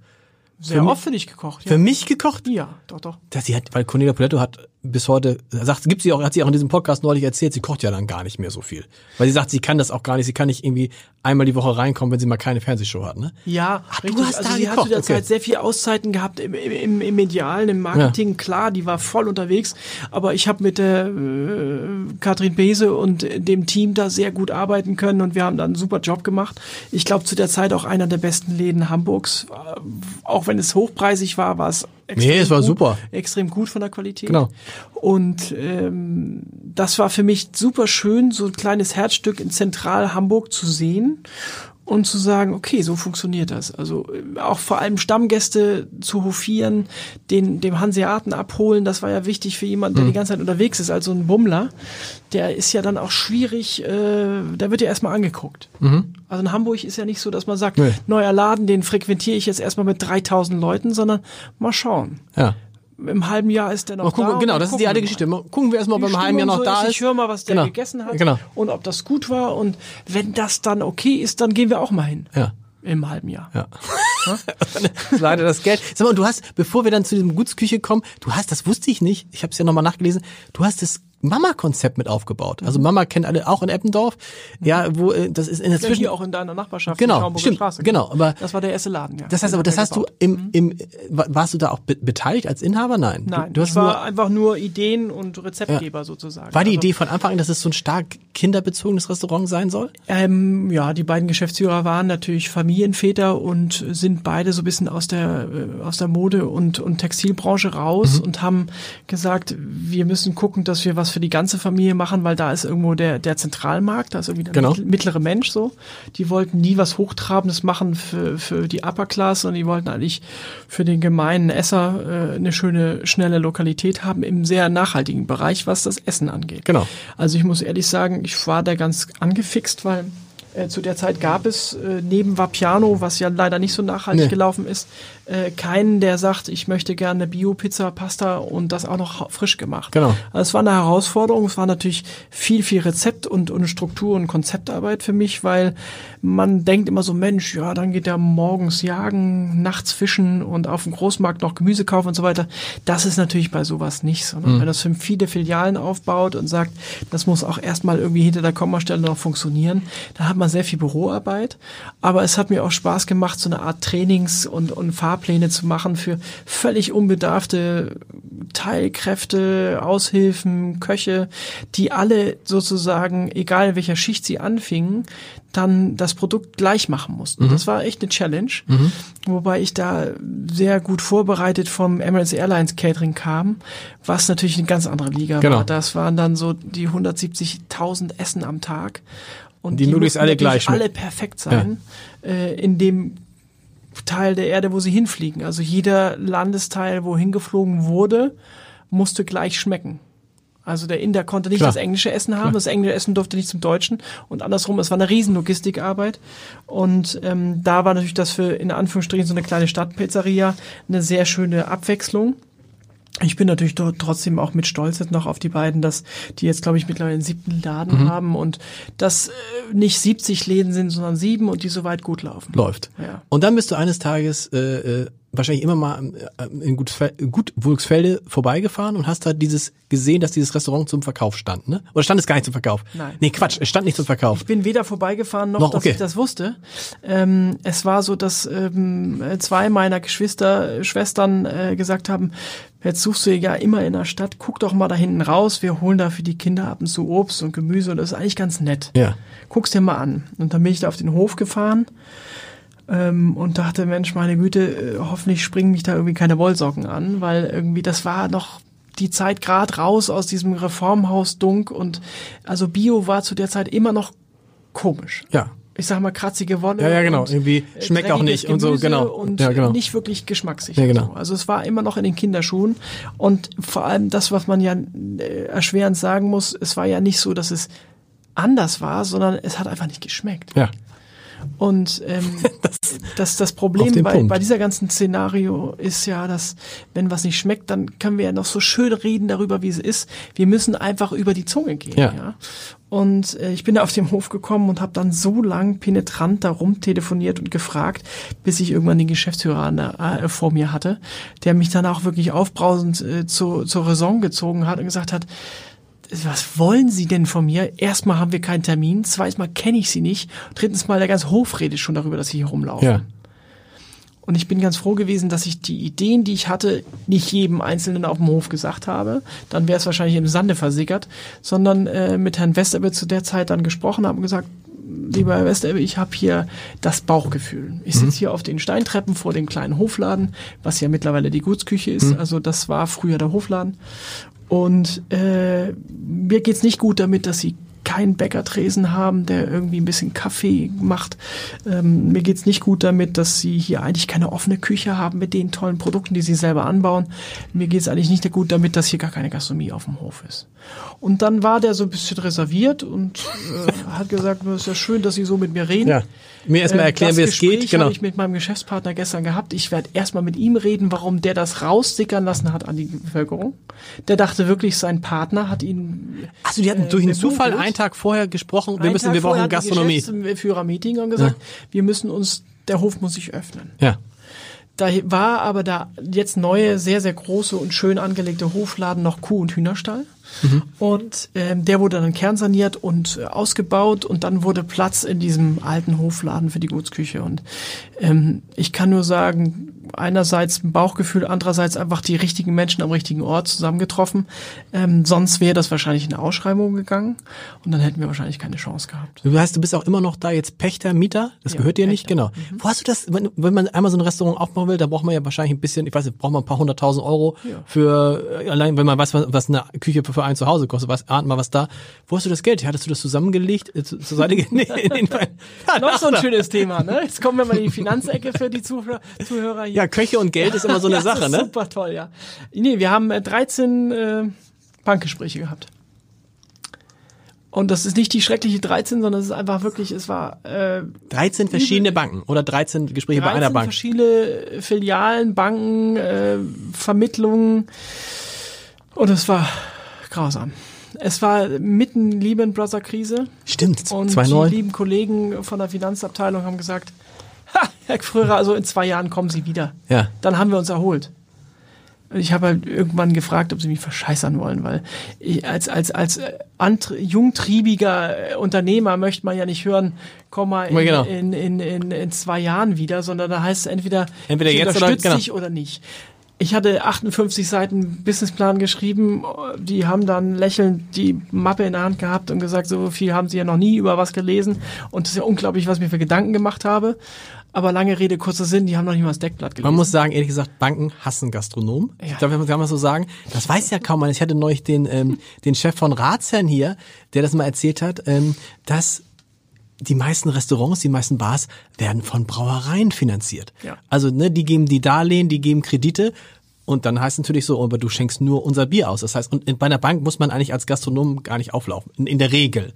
sehr mich- oft für dich gekocht. Für mich gekocht? Ja, doch, doch. dass sie hat, weil Cornelia Poletto hat bis heute, sagt, gibt sie auch, hat sie auch in diesem Podcast neulich erzählt, sie kocht ja dann gar nicht mehr so viel. Weil sie sagt, sie kann das auch gar nicht, sie kann nicht irgendwie einmal die Woche reinkommen, wenn sie mal keine Fernsehshow hat, ne? Ja, Ach, du richtig. hast also da sie hat gekocht, zu der okay. Zeit sehr viel Auszeiten gehabt im, im, im, Medialen, im Marketing. Klar, die war voll unterwegs, aber ich habe mit der äh, Katrin Bese und dem Team da sehr gut arbeiten können und wir haben da einen super Job gemacht. Ich glaube, zu der Zeit auch einer der besten Läden Hamburgs. Äh, Auch wenn es hochpreisig war, war es extrem Nee, es war gut, super. extrem gut von der Qualität. Genau. Und ähm, das war für mich super schön, so ein kleines Herzstück in Zentral Hamburg zu sehen und zu sagen, okay, so funktioniert das. Also äh, auch vor allem Stammgäste zu hofieren, den dem Hanseaten abholen, das war ja wichtig für jemanden, Mhm. der die ganze Zeit unterwegs ist, also ein Bummler. Der ist ja dann auch schwierig, äh, der wird ja erstmal angeguckt. Also in Hamburg ist ja nicht so, dass man sagt, Mhm. Nee. neuer Laden, den frequentiere ich jetzt erstmal mit 3000 Leuten, sondern mal schauen. Ja. Im halben Jahr ist der noch gucken, da. genau, das ist die alte. Geschichte. Mal Gucken wir erstmal, ob Die beim halben Jahr noch so da ist. Ich höre mal, was der Genau. gegessen hat Genau. und ob das gut war. Und wenn das dann okay ist, dann gehen wir auch mal hin. Ja. Im halben Jahr. Ja. Leider das Geld. Sag mal, du hast, bevor wir dann zu diesem Gutsküche kommen, du hast, das wusste ich nicht, ich habe es ja nochmal nachgelesen, du hast das Mama-Konzept mit aufgebaut. Also Mama kennt alle auch in Eppendorf. Ja, wo äh, das ist in der Ja, Zwischen hier auch in deiner Nachbarschaft. Genau, in stimmt, Straße. genau, aber- das war der erste Laden. Ja. Das heißt aber, das hast du gebaut. im, im, äh, wa- warst du da auch be beteiligt als Inhaber? Nein. Nein, du, du hast war nur, einfach nur Ideen und Rezeptgeber sozusagen. war die Also, Idee von Anfang an, dass es so ein stark kinderbezogenes Restaurant sein soll? Ähm, ja, die beiden Geschäftsführer waren natürlich Familienväter und sind beide so ein bisschen aus der äh, aus der Mode und und Textilbranche raus Mhm. und haben gesagt, wir müssen gucken, dass wir was für die ganze Familie machen, weil da ist irgendwo der der Zentralmarkt, da ist irgendwie der Genau. mittlere Mensch so. Die wollten nie was hochtrabendes machen für für die Upper Class, sondern die wollten eigentlich für den gemeinen Esser äh, eine schöne schnelle Lokalität haben im sehr nachhaltigen Bereich, was das Essen angeht. Genau. Also ich muss ehrlich sagen, ich war da ganz angefixt, weil äh, zu der Zeit gab es äh, neben Vapiano, was ja leider nicht so nachhaltig Nee. gelaufen ist, äh, keinen, der sagt, ich möchte gerne Bio-Pizza, Pasta und das auch noch frisch gemacht. Genau. Also es war eine Herausforderung, es war natürlich viel, viel Rezept und, und Struktur und Konzeptarbeit für mich, weil man denkt immer so, Mensch, ja, dann geht er morgens jagen, nachts fischen und auf dem Großmarkt noch Gemüse kaufen und so weiter. Das ist natürlich bei sowas nicht, sondern wenn das für viele Filialen aufbaut und sagt, das muss auch erstmal irgendwie hinter der Kommastelle noch funktionieren, dann hat man sehr viel Büroarbeit. Aber es hat mir auch Spaß gemacht, so eine Art Trainings- und, und Fahrpläne zu machen für völlig unbedarfte Teilkräfte, Aushilfen, Köche, die alle sozusagen, egal in welcher Schicht sie anfingen, dann das Produkt gleich machen mussten. Das war echt eine Challenge, wobei ich da sehr gut vorbereitet vom Emirates Airlines Catering kam, was natürlich eine ganz andere Liga Genau. war. Das waren dann so die 170.000 Essen am Tag. Und Die möglichst mussten alle gleich alle perfekt sein, äh, in dem Teil der Erde, wo sie hinfliegen. Also jeder Landesteil, wo hingeflogen wurde, musste gleich schmecken. Also der Inder konnte nicht Klar. das englische Essen haben, das englische Essen durfte nicht zum Deutschen und andersrum, es war eine riesen Logistikarbeit und ähm, da war natürlich das für in Anführungsstrichen so eine kleine Stadtpizzeria eine sehr schöne Abwechslung. Ich bin natürlich dort trotzdem auch mit Stolz jetzt noch auf die beiden, dass die jetzt, glaube ich, mittlerweile einen siebten Laden Mhm. haben und dass äh, nicht 70 Läden sind, sondern sieben und die soweit gut laufen. Läuft. Ja. Und dann bist du eines Tages äh, äh, wahrscheinlich immer mal äh, in Gutwulksfelde vorbeigefahren und hast da dieses gesehen, dass dieses Restaurant zum Verkauf stand, ne? Oder stand es gar nicht zum Verkauf? Nein. Nee, Quatsch, es stand nicht zum Verkauf. Ich bin weder vorbeigefahren noch, Noch, dass okay. ich das wusste. Ähm, es war so, dass ähm, zwei meiner Geschwister, Schwestern äh, gesagt haben, jetzt suchst du ja immer in der Stadt, guck doch mal da hinten raus, wir holen da für die Kinder ab und zu Obst und Gemüse und das ist eigentlich ganz nett. Ja. Guck's dir mal an. Und dann bin ich da auf den Hof gefahren ähm, und dachte, Mensch, meine Güte, äh, hoffentlich springen mich da irgendwie keine Wollsocken an, weil irgendwie das war noch die Zeit grad raus aus diesem Reformhaus Dunk und also Bio war zu der Zeit immer noch komisch. Ja. Ich sag mal kratzige Wolle. Ja, ja, genau. Irgendwie äh, schmeckt auch nicht und so, Gemüse genau. Und Ja, genau. nicht wirklich geschmackssicher. Ja, genau. So. Also es war immer noch in den Kinderschuhen und vor allem das, was man ja äh, erschwerend sagen muss, es war ja nicht so, dass es anders war, sondern es hat einfach nicht geschmeckt. Ja. Und ähm, das, das, das Problem bei, Punkt. bei dieser ganzen Szenario ist ja, dass wenn was nicht schmeckt, dann können wir ja noch so schön reden darüber, wie es ist. Wir müssen einfach über die Zunge gehen. Ja. Ja. Und äh, ich bin da auf den Hof gekommen und habe dann so lang penetrant da rumtelefoniert und gefragt, bis ich irgendwann den Geschäftsführer an der, äh, vor mir hatte, der mich dann auch wirklich aufbrausend äh, zu, zur Raison gezogen hat und gesagt hat, was wollen Sie denn von mir? Erstmal haben wir keinen Termin, zweitens mal kenne ich Sie nicht, drittens mal der ganze Hof redet schon darüber, dass Sie hier rumlaufen. Ja. Und ich bin ganz froh gewesen, dass ich die Ideen, die ich hatte, nicht jedem Einzelnen auf dem Hof gesagt habe. Dann wäre es wahrscheinlich im Sande versickert, sondern äh, mit Herrn Westerbe zu der Zeit dann gesprochen habe und gesagt, lieber Herr Westerbe, ich habe hier das Bauchgefühl. Ich sitze hier auf den Steintreppen vor dem kleinen Hofladen, was ja mittlerweile die Gutsküche ist. Also das war früher der Hofladen. Und äh, mir geht's nicht gut damit, dass sie keinen Bäckertresen haben, der irgendwie ein bisschen Kaffee macht. Ähm, mir geht's nicht gut damit, dass sie hier eigentlich keine offene Küche haben mit den tollen Produkten, die sie selber anbauen. Mir geht's eigentlich nicht gut damit, dass hier gar keine Gastronomie auf dem Hof ist. Und dann war der so ein bisschen reserviert und äh, hat gesagt, es ist ja schön, dass Sie so mit mir reden. Ja. Mir erstmal Ähm, erklären, das wie es geht. Genau. habe ich mit meinem Geschäftspartner gestern gehabt. Ich werde erstmal mit ihm reden, warum der das raussickern lassen hat an die Bevölkerung. Der dachte wirklich, sein Partner hat ihn Achso, die hatten äh, durch einen. Zufall einen Tag vorher gesprochen, wir müssen, Tag wir brauchen Gastronomie. Geschäftsführer-Meeting und gesagt, wir müssen uns, der Hof muss sich öffnen. Ja. Da war aber da jetzt neue, sehr, sehr große und schön angelegte Hofladen noch Kuh- und Hühnerstall. Und ähm, der wurde dann kernsaniert und äh, ausgebaut und dann wurde Platz in diesem alten Hofladen für die Gutsküche. Und ähm, ich kann nur sagen, einerseits ein Bauchgefühl, andererseits einfach die richtigen Menschen am richtigen Ort zusammengetroffen. Ähm, sonst wäre das wahrscheinlich in eine Ausschreibung gegangen und dann hätten wir wahrscheinlich keine Chance gehabt. Du heißt, du bist auch immer noch da jetzt Pächter, Mieter? Das Ja, gehört dir nicht? Pächter. Genau. Wo hast du das, wenn, wenn man einmal so ein Restaurant aufbauen will, da braucht man ja wahrscheinlich ein bisschen, ich weiß nicht, braucht man ein paar hunderttausend Euro Ja. für, äh, allein wenn man weiß, was, was eine Küche für einen zu Hause kostet, was, ahnt mal was da. Wo hast du das Geld? Hattest du das zusammengelegt, äh, zu, zur Seite gelegt? Nee. Ja, Noch so ein schönes Thema, ne? Jetzt kommen wir mal in die Finanzecke für die Zuhörer, Zuhörer hier. Ja, Köche und Geld ist immer so eine Ja, Sache, ne? Super toll, ja. Nee, wir haben äh, 13 äh, Bankgespräche gehabt. Und das ist nicht die schreckliche 13, sondern es ist einfach wirklich, es war äh, 13 verschiedene Banken oder 13 Gespräche bei 13 einer Bank. verschiedene Filialen, Banken, äh, Vermittlungen. Und es war grausam. Es war mitten Lehman Brother Krise. Stimmt, Und 2,9. die lieben Kollegen von der Finanzabteilung haben gesagt, ha, Herr Fröhrer, also in zwei Jahren kommen Sie wieder. Ja. Dann haben wir uns erholt. Und ich habe halt irgendwann gefragt, ob sie mich verscheißern wollen, weil ich als, als, als jungtriebiger Unternehmer möchte man ja nicht hören, komm mal in, genau. in, in, in, in zwei Jahren wieder, sondern da heißt es entweder, Entweder ich jetzt oder- unterstütze genau. dich oder nicht. Ich hatte 58 Seiten Businessplan geschrieben, die haben dann lächelnd die Mappe in der Hand gehabt und gesagt, so viel haben sie ja noch nie über was gelesen und das ist ja unglaublich, was ich mir für Gedanken gemacht habe. Aber lange Rede, kurzer Sinn, die haben noch nicht mal das Deckblatt gelesen. Man muss sagen, ehrlich gesagt, Banken hassen Gastronomen. Ich Ja. glaube, kann man so sagen. Das weiß ja kaum man. Ich hatte neulich den, ähm, den Chef von Ratsherrn hier, der das mal erzählt hat, ähm, dass die meisten Restaurants, die meisten Bars werden von Brauereien finanziert. Ja. Also, ne, die geben die Darlehen, die geben Kredite. Und dann heißt es natürlich so, aber du schenkst nur unser Bier aus. Das heißt, und bei einer Bank muss man eigentlich als Gastronom gar nicht auflaufen. In, in der Regel.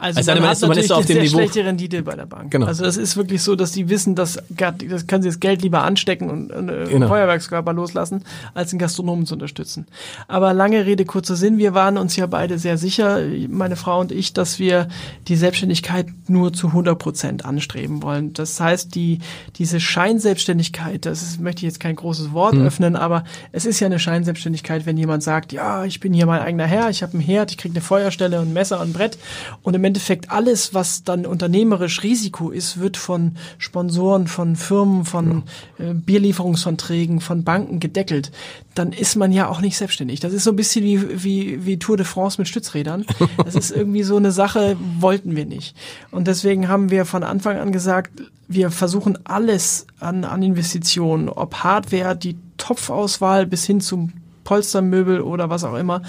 Also denn, man man ist- man ist auf dem sehr Niveau- schlechte Rendite bei der Bank. Genau. Also das ist wirklich so, dass die wissen, dass das können sie das Geld lieber anstecken und äh, Genau. Feuerwerkskörper loslassen, als den Gastronomen zu unterstützen. Aber lange Rede, kurzer Sinn, wir waren uns ja beide sehr sicher, meine Frau und ich, dass wir die Selbstständigkeit nur zu 100 Prozent anstreben wollen. Das heißt, die, diese Scheinselbstständigkeit, das ist, möchte ich jetzt kein großes Wort Mhm. öffnen, aber es ist ja eine Scheinselbstständigkeit, wenn jemand sagt, ja, ich bin hier mein eigener Herr, ich habe einen Herd, ich kriege eine Feuerstelle und ein Messer und ein Brett und im Endeffekt alles, was dann unternehmerisch Risiko ist, wird von Sponsoren, von Firmen, von äh, Bierlieferungsverträgen, von Banken gedeckelt, dann ist man ja auch nicht selbstständig. Das ist so ein bisschen wie, wie, wie Tour de France mit Stützrädern. Das ist irgendwie so eine Sache, wollten wir nicht. Und deswegen haben wir von Anfang an gesagt, wir versuchen alles an, an Investitionen, ob Hardware, die Topfauswahl bis hin zum Polstermöbel oder was auch immer,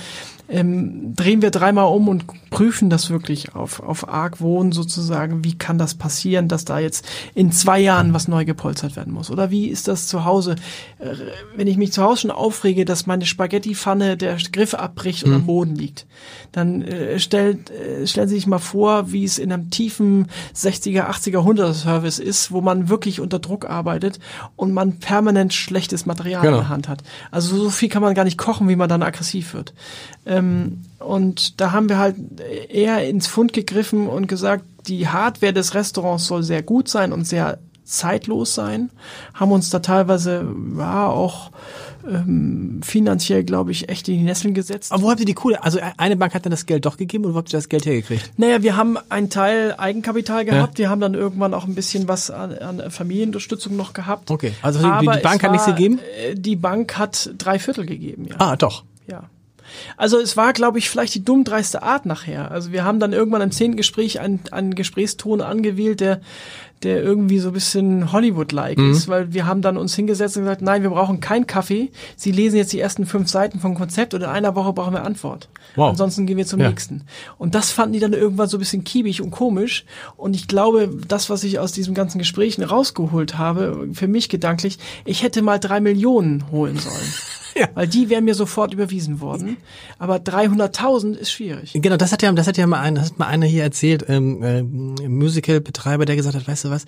ähm, drehen wir dreimal um und prüfen das wirklich auf, auf Argwohn sozusagen. Wie kann das passieren, dass da jetzt in zwei Jahren was neu gepolstert werden muss? Oder wie ist das zu Hause? Äh, wenn ich mich zu Hause schon aufrege, dass meine Spaghettipfanne der Griff abbricht und am Boden liegt, dann äh, stellt, äh, stellen Sie sich mal vor, wie es in einem tiefen 60er, 80er, 100er Service ist, wo man wirklich unter Druck arbeitet und man permanent schlechtes Material Genau. in der Hand hat. Also so viel kann man gar nicht kochen, wie man dann aggressiv wird. Ähm, und da haben wir halt eher ins Fund gegriffen und gesagt, die Hardware des Restaurants soll sehr gut sein und sehr zeitlos sein. Haben uns da teilweise ja, auch ähm, finanziell, glaube ich, echt in die Nesseln gesetzt. Aber wo habt ihr die Kohle? Also eine Bank hat dann das Geld doch gegeben und wo habt ihr das Geld hergekriegt? Naja, wir haben einen Teil Eigenkapital gehabt. Wir haben dann irgendwann auch ein bisschen was an, an Familienunterstützung noch gehabt. Okay, also die- die Bank hat nichts gegeben? äh, Die Bank hat drei Viertel gegeben, ja. Ah, doch. Ja. Also es war, glaube ich, vielleicht die dummdreiste Art nachher. Also wir haben dann irgendwann im zehnten Gespräch einen, einen Gesprächston angewählt, der, der irgendwie so ein bisschen Hollywood-like Mhm. ist, weil wir haben dann uns hingesetzt und gesagt, nein, wir brauchen keinen Kaffee. Sie lesen jetzt die ersten fünf Seiten vom Konzept und in einer Woche brauchen wir Antwort. Wow. Ansonsten gehen wir zum Ja. nächsten. Und das fanden die dann irgendwann so ein bisschen kiebig und komisch. Und ich glaube, das, was ich aus diesen ganzen Gesprächen rausgeholt habe, für mich gedanklich, ich hätte mal drei Millionen holen sollen. Ja. Weil die wären mir sofort überwiesen worden. Aber 300.000 ist schwierig. Genau, das hat ja, das hat ja mal ein, das hat mal einer hier erzählt, ähm, äh, Musical-Betreiber, der gesagt hat, weißt du was,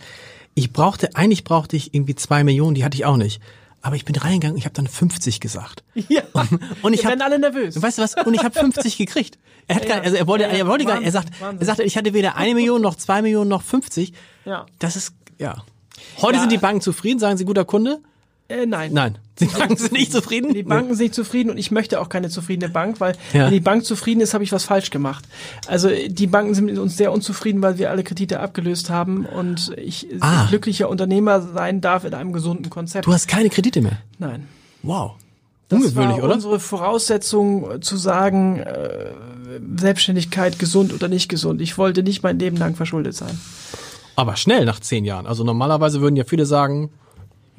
ich brauchte, eigentlich brauchte ich irgendwie zwei Millionen, die hatte ich auch nicht. Aber ich bin reingegangen, ich habe dann 50 gesagt. Ja. Und ich Wir hab, werden alle nervös. Weißt du was? Und ich habe 50 gekriegt. Er hat Ja, gar, also er wollte, ja, er wollte gar, er sagt, Wahnsinn. er sagte, ich hatte weder eine Million noch zwei Millionen noch 50. Ja. Das ist, ja. Heute Ja. sind die Banken zufrieden, sagen sie guter Kunde? Äh, nein. Nein. Die Banken sind nicht zufrieden? Die Banken sind nicht zufrieden und ich möchte auch keine zufriedene Bank, weil Ja. wenn die Bank zufrieden ist, habe ich was falsch gemacht. Also die Banken sind mit uns sehr unzufrieden, weil wir alle Kredite abgelöst haben und ich Ah. glücklicher Unternehmer sein darf in einem gesunden Konzept. Du hast keine Kredite mehr. Nein. Wow. Das Ungewöhnlich, war oder? unsere Voraussetzung zu sagen, äh, Selbstständigkeit gesund oder nicht gesund. Ich wollte nicht mein Leben lang verschuldet sein. Aber schnell nach zehn Jahren. Also normalerweise würden ja viele sagen,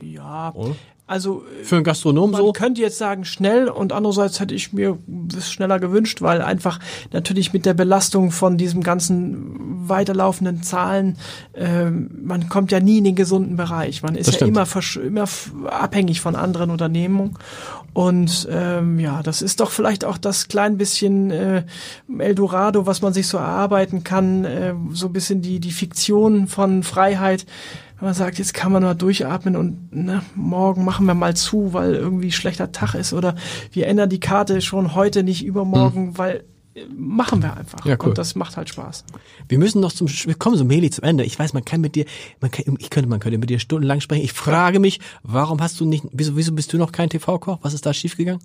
Ja, Oder? also äh, für einen Gastronom Man so. könnte jetzt sagen schnell und andererseits hätte ich mir es schneller gewünscht, weil einfach natürlich mit der Belastung von diesem ganzen weiterlaufenden Zahlen, ähm, man kommt ja nie in den gesunden Bereich. Man ist Das ja immer, immer abhängig von anderen Unternehmungen. Und ähm, ja, das ist doch vielleicht auch das klein bisschen äh, Eldorado, was man sich so erarbeiten kann, äh, so ein bisschen die, die Fiktion von Freiheit wenn man sagt, jetzt kann man mal durchatmen und ne, morgen machen wir mal zu, weil irgendwie schlechter Tag ist oder wir ändern die Karte schon heute, nicht übermorgen, weil äh, machen wir einfach. Mhm. Ja, cool. Und das macht halt Spaß. Wir müssen noch zum, wir kommen so Meli zum Ende. Ich weiß, man kann mit dir, man kann, ich könnte, man könnte mit dir stundenlang sprechen. Ich frage mich, warum hast du nicht, wieso, wieso bist du noch kein TV-Koch? Was ist da schiefgegangen?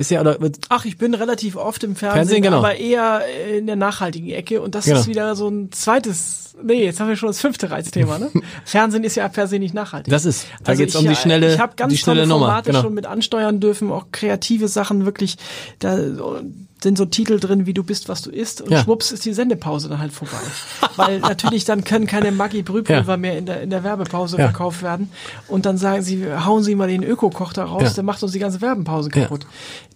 Bisher oder, Ach, ich bin relativ oft im Fernsehen, Fernsehen, genau. aber eher in der nachhaltigen Ecke und das Genau. ist wieder so ein zweites, nee, jetzt haben wir schon das fünfte Reizthema, ne? Fernsehen ist ja per se nicht nachhaltig. das ist, da Also geht's um ich, die äh, schnelle, Ich habe ganz die schnelle tolle. Formate Genau. schon mit ansteuern dürfen, auch kreative Sachen wirklich. Da sind so Titel drin, wie du bist, was du isst, und Ja. schwupps ist die Sendepause dann halt vorbei. Weil natürlich dann können keine Maggi Brühpulver Ja. mehr in der in der Werbepause Ja. verkauft werden. Und dann sagen sie, hauen sie mal den Öko-Koch da raus, der macht uns die ganze Werbepause kaputt.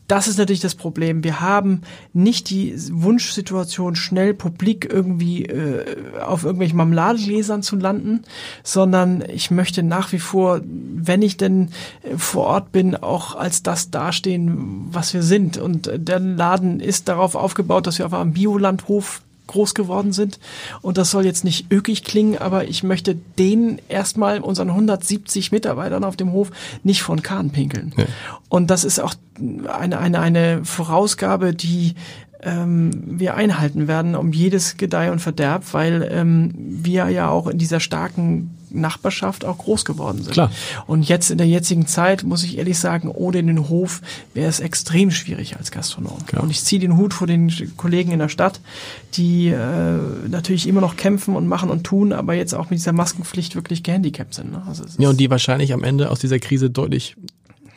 Das ist natürlich das Problem. Wir haben nicht die Wunschsituation, schnell publik irgendwie äh, auf irgendwelchen Marmeladegläsern zu landen, sondern ich möchte nach wie vor, wenn ich denn äh, vor Ort bin, auch als das dastehen, was wir sind. Und äh, der Laden ist darauf aufgebaut, dass wir auf einem Biolandhof groß geworden sind. Und das soll jetzt nicht ökig klingen, aber ich möchte denen erstmal unseren 170 Mitarbeitern auf dem Hof nicht von Kahn pinkeln. Ja. Und das ist auch eine, eine, eine Vorausgabe, die ähm, wir einhalten werden um jedes Gedeih und Verderb, weil ähm, wir ja auch in dieser starken Nachbarschaft auch groß geworden sind. Klar. Und jetzt in der jetzigen Zeit, muss ich ehrlich sagen, ohne den Hof wäre es extrem schwierig als Gastronom. Klar. Und ich ziehe den Hut vor den Kollegen in der Stadt, die äh, natürlich immer noch kämpfen und machen und tun, aber jetzt auch mit dieser Maskenpflicht wirklich gehandicapt sind. Ne? Also ja, und die wahrscheinlich am Ende aus dieser Krise deutlich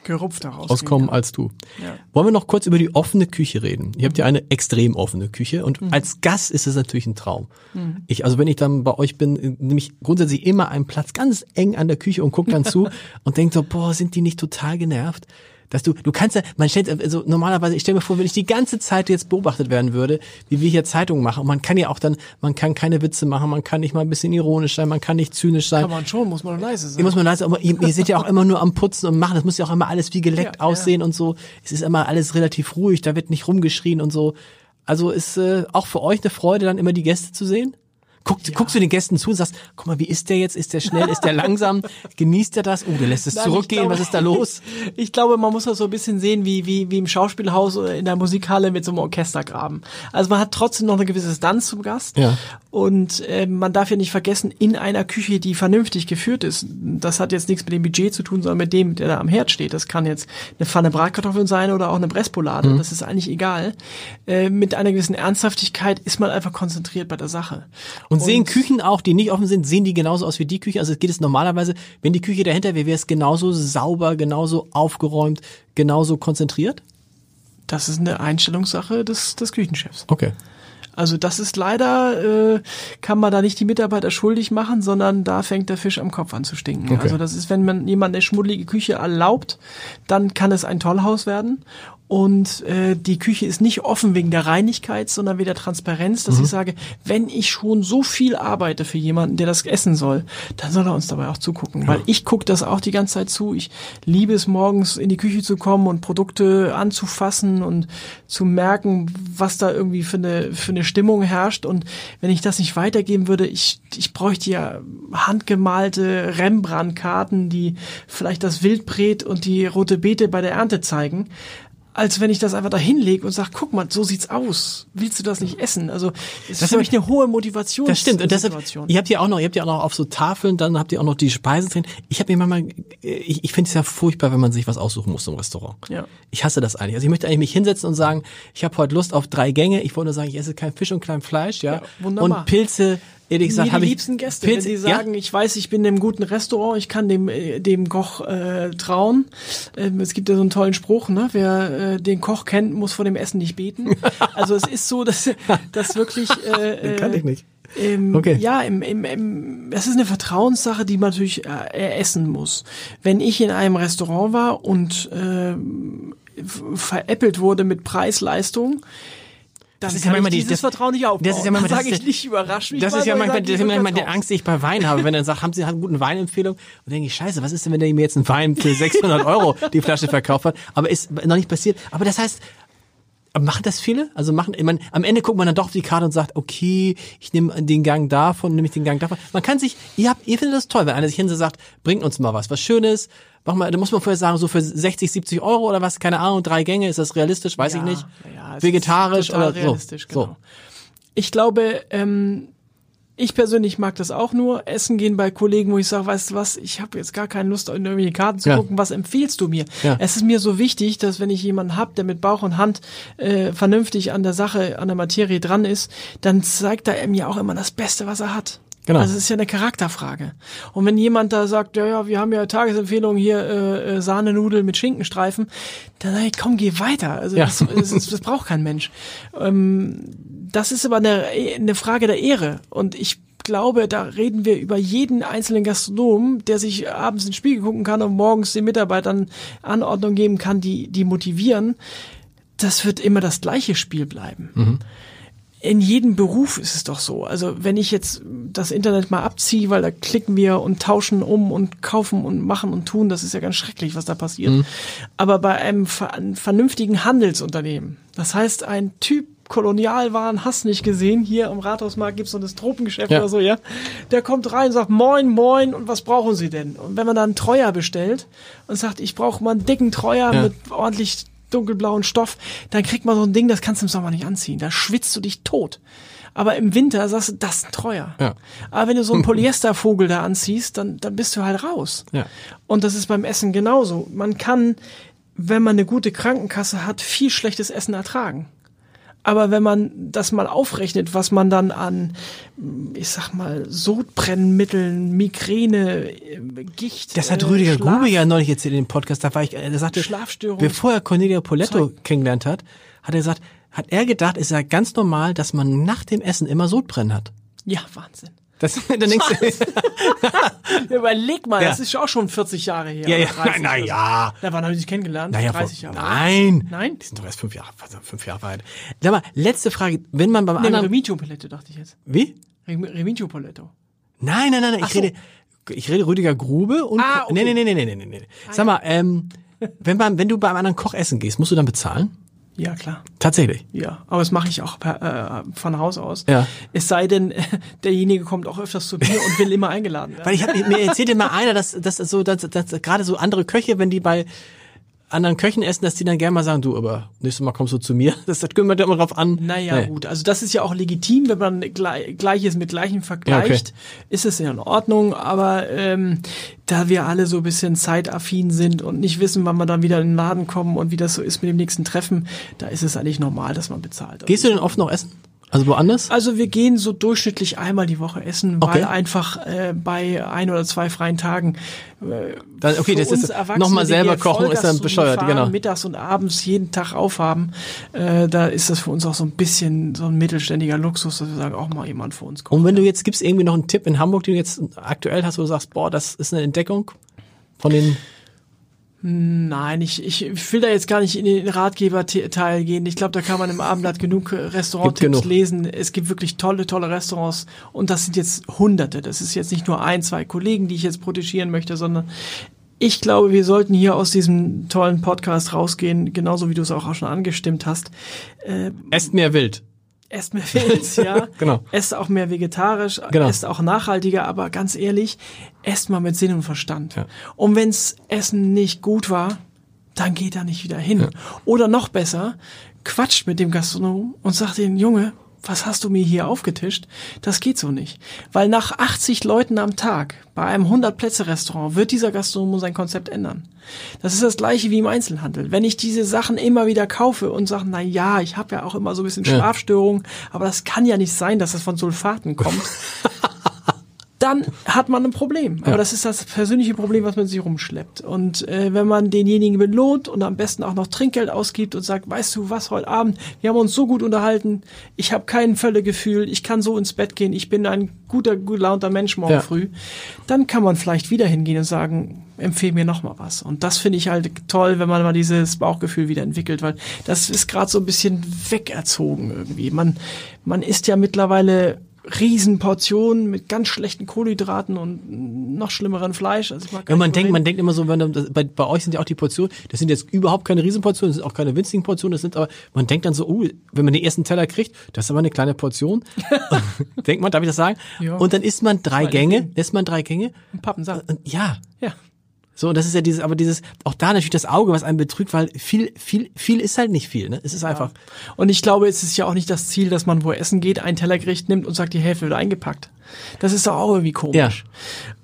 gerupfter rauskommen als du. Ja. Wollen wir noch kurz über die offene Küche reden? Ihr habt ja eine extrem offene Küche und mhm. als Gast ist es natürlich ein Traum. Mhm. Ich, also wenn ich dann bei euch bin, nehme ich grundsätzlich immer einen Platz ganz eng an der Küche und gucke dann zu und denke so, boah, sind die nicht total genervt? Dass du, du kannst ja, man stellt, also normalerweise, ich stelle mir vor, wenn ich die ganze Zeit jetzt beobachtet werden würde, wie wir hier Zeitungen machen, und man kann ja auch dann, man kann keine Witze machen, man kann nicht mal ein bisschen ironisch sein, man kann nicht zynisch sein. Kann man schon, muss man leise sein. Muss man leise, aber ihr, ihr seid ja auch immer nur am Putzen und machen, das muss ja auch immer alles wie geleckt ja, aussehen ja. und so. Es ist immer alles relativ ruhig, da wird nicht rumgeschrien und so. Also ist äh, auch für euch eine Freude, dann immer die Gäste zu sehen? Guck, ja. Guckst du den Gästen zu und sagst, guck mal, wie ist der jetzt? Ist der schnell? Ist der langsam? Genießt er das? Oh, der lässt es Nein, zurückgehen. Glaube, Was ist da los? Ich glaube, man muss das so ein bisschen sehen wie, wie, wie im Schauspielhaus oder in der Musikhalle mit so einem Orchestergraben. Also man hat trotzdem noch eine gewisse Distanz zum Gast. Ja. Und äh, man darf ja nicht vergessen, in einer Küche, die vernünftig geführt ist, das hat jetzt nichts mit dem Budget zu tun, sondern mit dem, der da am Herd steht. Das kann jetzt eine Pfanne Bratkartoffeln sein oder auch eine Presspolade. Mhm. Das ist eigentlich egal. Äh, mit einer gewissen Ernsthaftigkeit ist man einfach konzentriert bei der Sache. Und und, sehen Küchen auch, die nicht offen sind, sehen die genauso aus wie die Küche? Also geht es normalerweise, wenn die Küche dahinter wäre, wäre es genauso sauber, genauso aufgeräumt, genauso konzentriert? Das ist eine Einstellungssache des, des Küchenchefs. Okay. Also das ist leider, äh, kann man da nicht die Mitarbeiter schuldig machen, sondern da fängt der Fisch am Kopf an zu stinken. Okay. Also das ist, wenn man jemand eine schmuddelige Küche erlaubt, dann kann es ein Tollhaus werden. Und äh, die Küche ist nicht offen wegen der Reinigkeit, sondern wegen der Transparenz, dass mhm. ich sage, wenn ich schon so viel arbeite für jemanden, der das essen soll, dann soll er uns dabei auch zugucken. Ja. Weil ich gucke das auch die ganze Zeit zu. Ich liebe es morgens in die Küche zu kommen und Produkte anzufassen und zu merken, was da irgendwie für eine, für eine Stimmung herrscht. Und wenn ich das nicht weitergeben würde, ich, ich bräuchte ja handgemalte Rembrandt-Karten, die vielleicht das Wildbret und die rote Beete bei der Ernte zeigen als wenn ich das einfach da hinlege und sage, guck mal, so sieht's aus. Willst du das nicht essen? Also es ist für mich eine hohe Motivation. Das stimmt. Und deshalb, ihr habt ja auch noch, ihr habt ja auch noch auf so Tafeln, dann habt ihr auch noch die Speisen drin. Ich habe mir manchmal, ich, ich finde es ja furchtbar, wenn man sich was aussuchen muss im Restaurant. Ja. Ich hasse das eigentlich. Also ich möchte eigentlich mich hinsetzen und sagen, ich habe heute Lust auf drei Gänge. Ich wollte nur sagen, ich esse kein Fisch und kein Fleisch, ja. ja wunderbar. Und Pilze ehrlich gesagt, habe ich liebsten Gäste, Pilz, wenn sie sagen, ja? ich weiß, ich bin im guten Restaurant, ich kann dem äh, dem Koch äh, trauen. Ähm, es gibt ja so einen tollen Spruch, ne? Wer äh, den Koch kennt, muss vor dem Essen nicht beten. Also es ist so, dass das wirklich äh, den kann ich nicht. Ähm, okay. Ja, im, im, im, es ist eine Vertrauenssache, die man natürlich äh, essen muss. Wenn ich in einem Restaurant war und äh, veräppelt wurde mit Preis-Leistung, das, ist ja manchmal dieses das, Vertrauen nicht aufbauen. Das ist ja manchmal das, sage ich nicht überrascht mich. Das ist ja manchmal, das ist manchmal die Angst, die ich bei Wein habe, wenn er sagt, haben Sie eine gute Weinempfehlung? Und denke ich, scheiße, was ist denn, wenn der mir jetzt einen Wein für 600 Euro die Flasche verkauft hat? Aber ist noch nicht passiert. Aber das heißt, Machen das viele? Also machen, ich meine, am Ende guckt man dann doch auf die Karte und sagt, okay, ich nehme den Gang davon, nehme ich den Gang davon. Man kann sich, ihr habt, ihr findet das toll, wenn einer sich hin sagt, bringt uns mal was, was Schönes, mach mal, da muss man vorher sagen, so für 60, 70 Euro oder was, keine Ahnung, drei Gänge, ist das realistisch, weiß ja, ich nicht. Ja, Vegetarisch oder realistisch, so. Genau. so. Ich glaube, ähm, ich persönlich mag das auch nur. Essen gehen bei Kollegen, wo ich sage, weißt du was, ich habe jetzt gar keine Lust, in irgendwelche Karten zu ja. gucken. Was empfiehlst du mir? Ja. Es ist mir so wichtig, dass wenn ich jemanden hab, der mit Bauch und Hand äh, vernünftig an der Sache, an der Materie dran ist, dann zeigt er mir auch immer das Beste, was er hat. Genau. Also es ist ja eine Charakterfrage. Und wenn jemand da sagt, ja, ja, wir haben ja Tagesempfehlung hier äh, äh Sahnenudel mit Schinkenstreifen, dann sag ich, komm, geh weiter. Also ja. das, das, das braucht kein Mensch. Ähm, das ist aber eine, eine Frage der Ehre. Und ich glaube, da reden wir über jeden einzelnen Gastronom, der sich abends ins Spiegel gucken kann und morgens den Mitarbeitern Anordnung geben kann, die, die motivieren. Das wird immer das gleiche Spiel bleiben. Mhm in jedem Beruf ist es doch so. Also wenn ich jetzt das Internet mal abziehe, weil da klicken wir und tauschen um und kaufen und machen und tun, das ist ja ganz schrecklich, was da passiert. Mhm. Aber bei einem vernünftigen Handelsunternehmen, das heißt ein Typ, Kolonialwaren, hast nicht gesehen. Hier am Rathausmarkt gibt's so das Tropengeschäft Ja. oder so, ja. Der kommt rein und sagt, moin, moin, und was brauchen Sie denn? Und wenn man dann einen Treuer bestellt und sagt, ich brauche mal einen dicken Treuer Ja. mit ordentlich dunkelblauen Stoff, dann kriegt man so ein Ding, das kannst du im Sommer nicht anziehen. Da schwitzt du dich tot. Aber im Winter sagst du, das ist ein Treuer. Ja. Aber wenn du so einen Polyestervogel da anziehst, dann, dann bist du halt raus. Ja. Und das ist beim Essen genauso. Man kann, wenn man eine gute Krankenkasse hat, viel schlechtes Essen ertragen. Aber wenn man das mal aufrechnet, was man dann an, ich sag mal, Sodbrennmitteln, Migräne, äh, Gicht. Das hat äh, Rüdiger Schlaf- Grube ja neulich erzählt in dem Podcast. Da war ich, er sagte, Schlafstörung. bevor er Cornelia Poletto Zeug. kennengelernt hat, hat er gesagt, hat er gedacht, es ist ja ganz normal, dass man nach dem Essen immer Sodbrennen hat. Ja, Wahnsinn. Das, dann denkst du, Überleg mal, Ja. das ist ja auch schon 40 Jahre her. ja, ja, oder 30 na, na ja. Na, wann haben die sich kennengelernt? Naja, 30 vor, Jahre. Nein. Nein? Die sind doch erst fünf Jahre, also fünf Jahre alt. Sag mal, letzte Frage. Wenn man beim anderen, Remigio Paletto dachte ich jetzt. wie? Rem- Remigio Paletto. Nein, nein, nein, nein. Ich so. rede, ich rede Rüdiger Grube und, Ah, okay. nee, nee, nee, nee, nee, nee, nee. Sag mal, ähm, wenn man, wenn du beim anderen Koch essen gehst, musst du dann bezahlen? Ja, klar. Tatsächlich. Ja, aber das mache ich auch per, äh, von Haus aus. Ja. Es sei denn, derjenige kommt auch öfters zu mir und will immer eingeladen werden. Weil ich hab, mir erzählte mal einer, dass, dass so, dass, dass gerade so andere Köche, wenn die bei anderen Köchen essen, dass die dann gerne mal sagen, du, aber nächstes Mal kommst du zu mir. Das, das kommt immer drauf an. Naja, Nee. gut. Also das ist ja auch legitim, wenn man Gle- Gleiches mit Gleichem vergleicht, ist es ja in Ordnung. Aber ähm, da wir alle so ein bisschen zeitaffin sind und nicht wissen, wann wir dann wieder in den Laden kommen und wie das so ist mit dem nächsten Treffen, da ist es eigentlich normal, dass man bezahlt. Gehst du denn oft noch essen? Also woanders? Also wir gehen so durchschnittlich einmal die Woche essen, Okay. weil einfach äh, bei ein oder zwei freien Tagen äh, Dann, okay, das ist nochmal selber kochen, ist dann bescheuert, fahren, genau. Mittags und abends jeden Tag aufhaben, äh, da ist das für uns auch so ein bisschen so ein mittelständiger Luxus, dass wir sagen, auch mal jemand für uns kocht. Und wenn du jetzt gibst irgendwie noch einen Tipp in Hamburg, den du jetzt aktuell hast, wo du sagst, boah, das ist eine Entdeckung von den Nein, ich, ich will da jetzt gar nicht in den Ratgeberteil gehen. Ich glaube, da kann man im Abendblatt genug äh, Restauranttipps lesen. Es gibt wirklich tolle, tolle Restaurants und das sind jetzt Hunderte. Das ist jetzt nicht nur ein, zwei Kollegen, die ich jetzt protegieren möchte, sondern ich glaube, wir sollten hier aus diesem tollen Podcast rausgehen, genauso wie du es auch schon angestimmt hast. Esst mehr wild. Esst mehr Pilz, ja. Genau. Esst auch mehr vegetarisch, Genau. esst auch nachhaltiger, aber ganz ehrlich, esst mal mit Sinn und Verstand. Ja. Und wenns Essen nicht gut war, dann geht da nicht wieder hin. Oder noch besser, quatscht mit dem Gastronom und sagt den Junge, was hast du mir hier aufgetischt? Das geht so nicht. Weil nach 80 Leuten am Tag bei einem 100-Plätze-Restaurant wird dieser Gastronom sein Konzept ändern. Das ist das gleiche wie im Einzelhandel. Wenn ich diese Sachen immer wieder kaufe und sage, na ja, ich habe ja auch immer so ein bisschen. Schlafstörungen, aber das kann ja nicht sein, dass das von Sulfaten kommt. dann hat man ein Problem. Aber Ja. das ist das persönliche Problem, was man sich rumschleppt. Und äh, wenn man denjenigen belohnt und am besten auch noch Trinkgeld ausgibt und sagt, weißt du was, heute Abend, wir haben uns so gut unterhalten, ich habe kein Völlegefühl, ich kann so ins Bett gehen, ich bin ein guter, gut gelaunter Mensch morgen Ja. früh, dann kann man vielleicht wieder hingehen und sagen, empfehle mir noch mal was. Und das finde ich halt toll, wenn man mal dieses Bauchgefühl wieder entwickelt, weil das ist gerade so ein bisschen wegerzogen irgendwie. Man, man isst ja mittlerweile Riesenportionen mit ganz schlechten Kohlenhydraten und noch schlimmeren Fleisch. Also Ja, man denkt, man denkt immer so, wenn, das, bei, bei euch sind ja auch die Portionen, das sind jetzt überhaupt keine Riesenportionen, das sind auch keine winzigen Portionen, das sind aber, man denkt dann so, oh, wenn man den ersten Teller kriegt, das ist aber eine kleine Portion. denkt man, darf ich das sagen? Ja. Und dann isst man drei Gänge, isst man drei Gänge. Ein Pappensack. Ja, Ja. So, und das ist ja dieses, aber dieses, auch da natürlich das Auge, was einen betrügt, weil viel, viel, viel ist halt nicht viel, ne? Es ist einfach, Und ich glaube, es ist ja auch nicht das Ziel, dass man wo essen geht, ein Tellergericht nimmt und sagt, die Hälfte wird eingepackt. Das ist doch auch irgendwie komisch. Ja.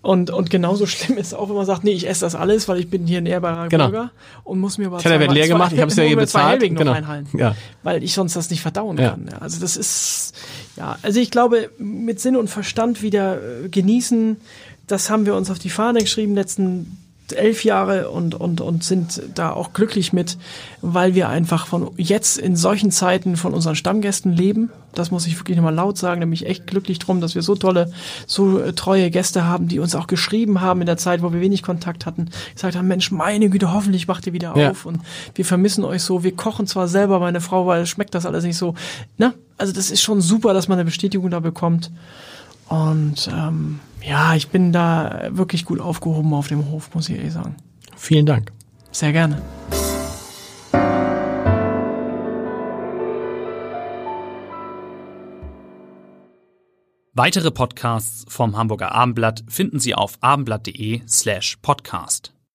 Und, und genauso schlimm ist auch, wenn man sagt, nee, ich esse das alles, weil ich bin hier ein ehrbarer Genau. Bürger und muss mir aber Teller wird leer gemacht, ich habe es ja hier bezahlt, genau. reinhalten, Ja. weil ich sonst das nicht verdauen Ja. kann. Ja, Also das ist, ja, also ich glaube, mit Sinn und Verstand wieder äh, genießen, das haben wir uns auf die Fahne geschrieben letzten elf Jahre und, und, und sind da auch glücklich mit, weil wir einfach von jetzt in solchen Zeiten von unseren Stammgästen leben. Das muss ich wirklich nochmal laut sagen, nämlich echt glücklich drum, dass wir so tolle, so äh, treue Gäste haben, die uns auch geschrieben haben in der Zeit, wo wir wenig Kontakt hatten, gesagt haben, Mensch, meine Güte, hoffentlich macht ihr wieder Ja. auf und wir vermissen euch so. Wir kochen zwar selber, meine Frau, weil schmeckt das alles nicht so. Ne? Also das ist schon super, dass man eine Bestätigung da bekommt. Und ähm, ja, ich bin da wirklich gut aufgehoben auf dem Hof, muss ich ehrlich sagen. Vielen Dank. Sehr gerne. Weitere Podcasts vom Hamburger Abendblatt finden Sie auf abendblatt.de slash podcast.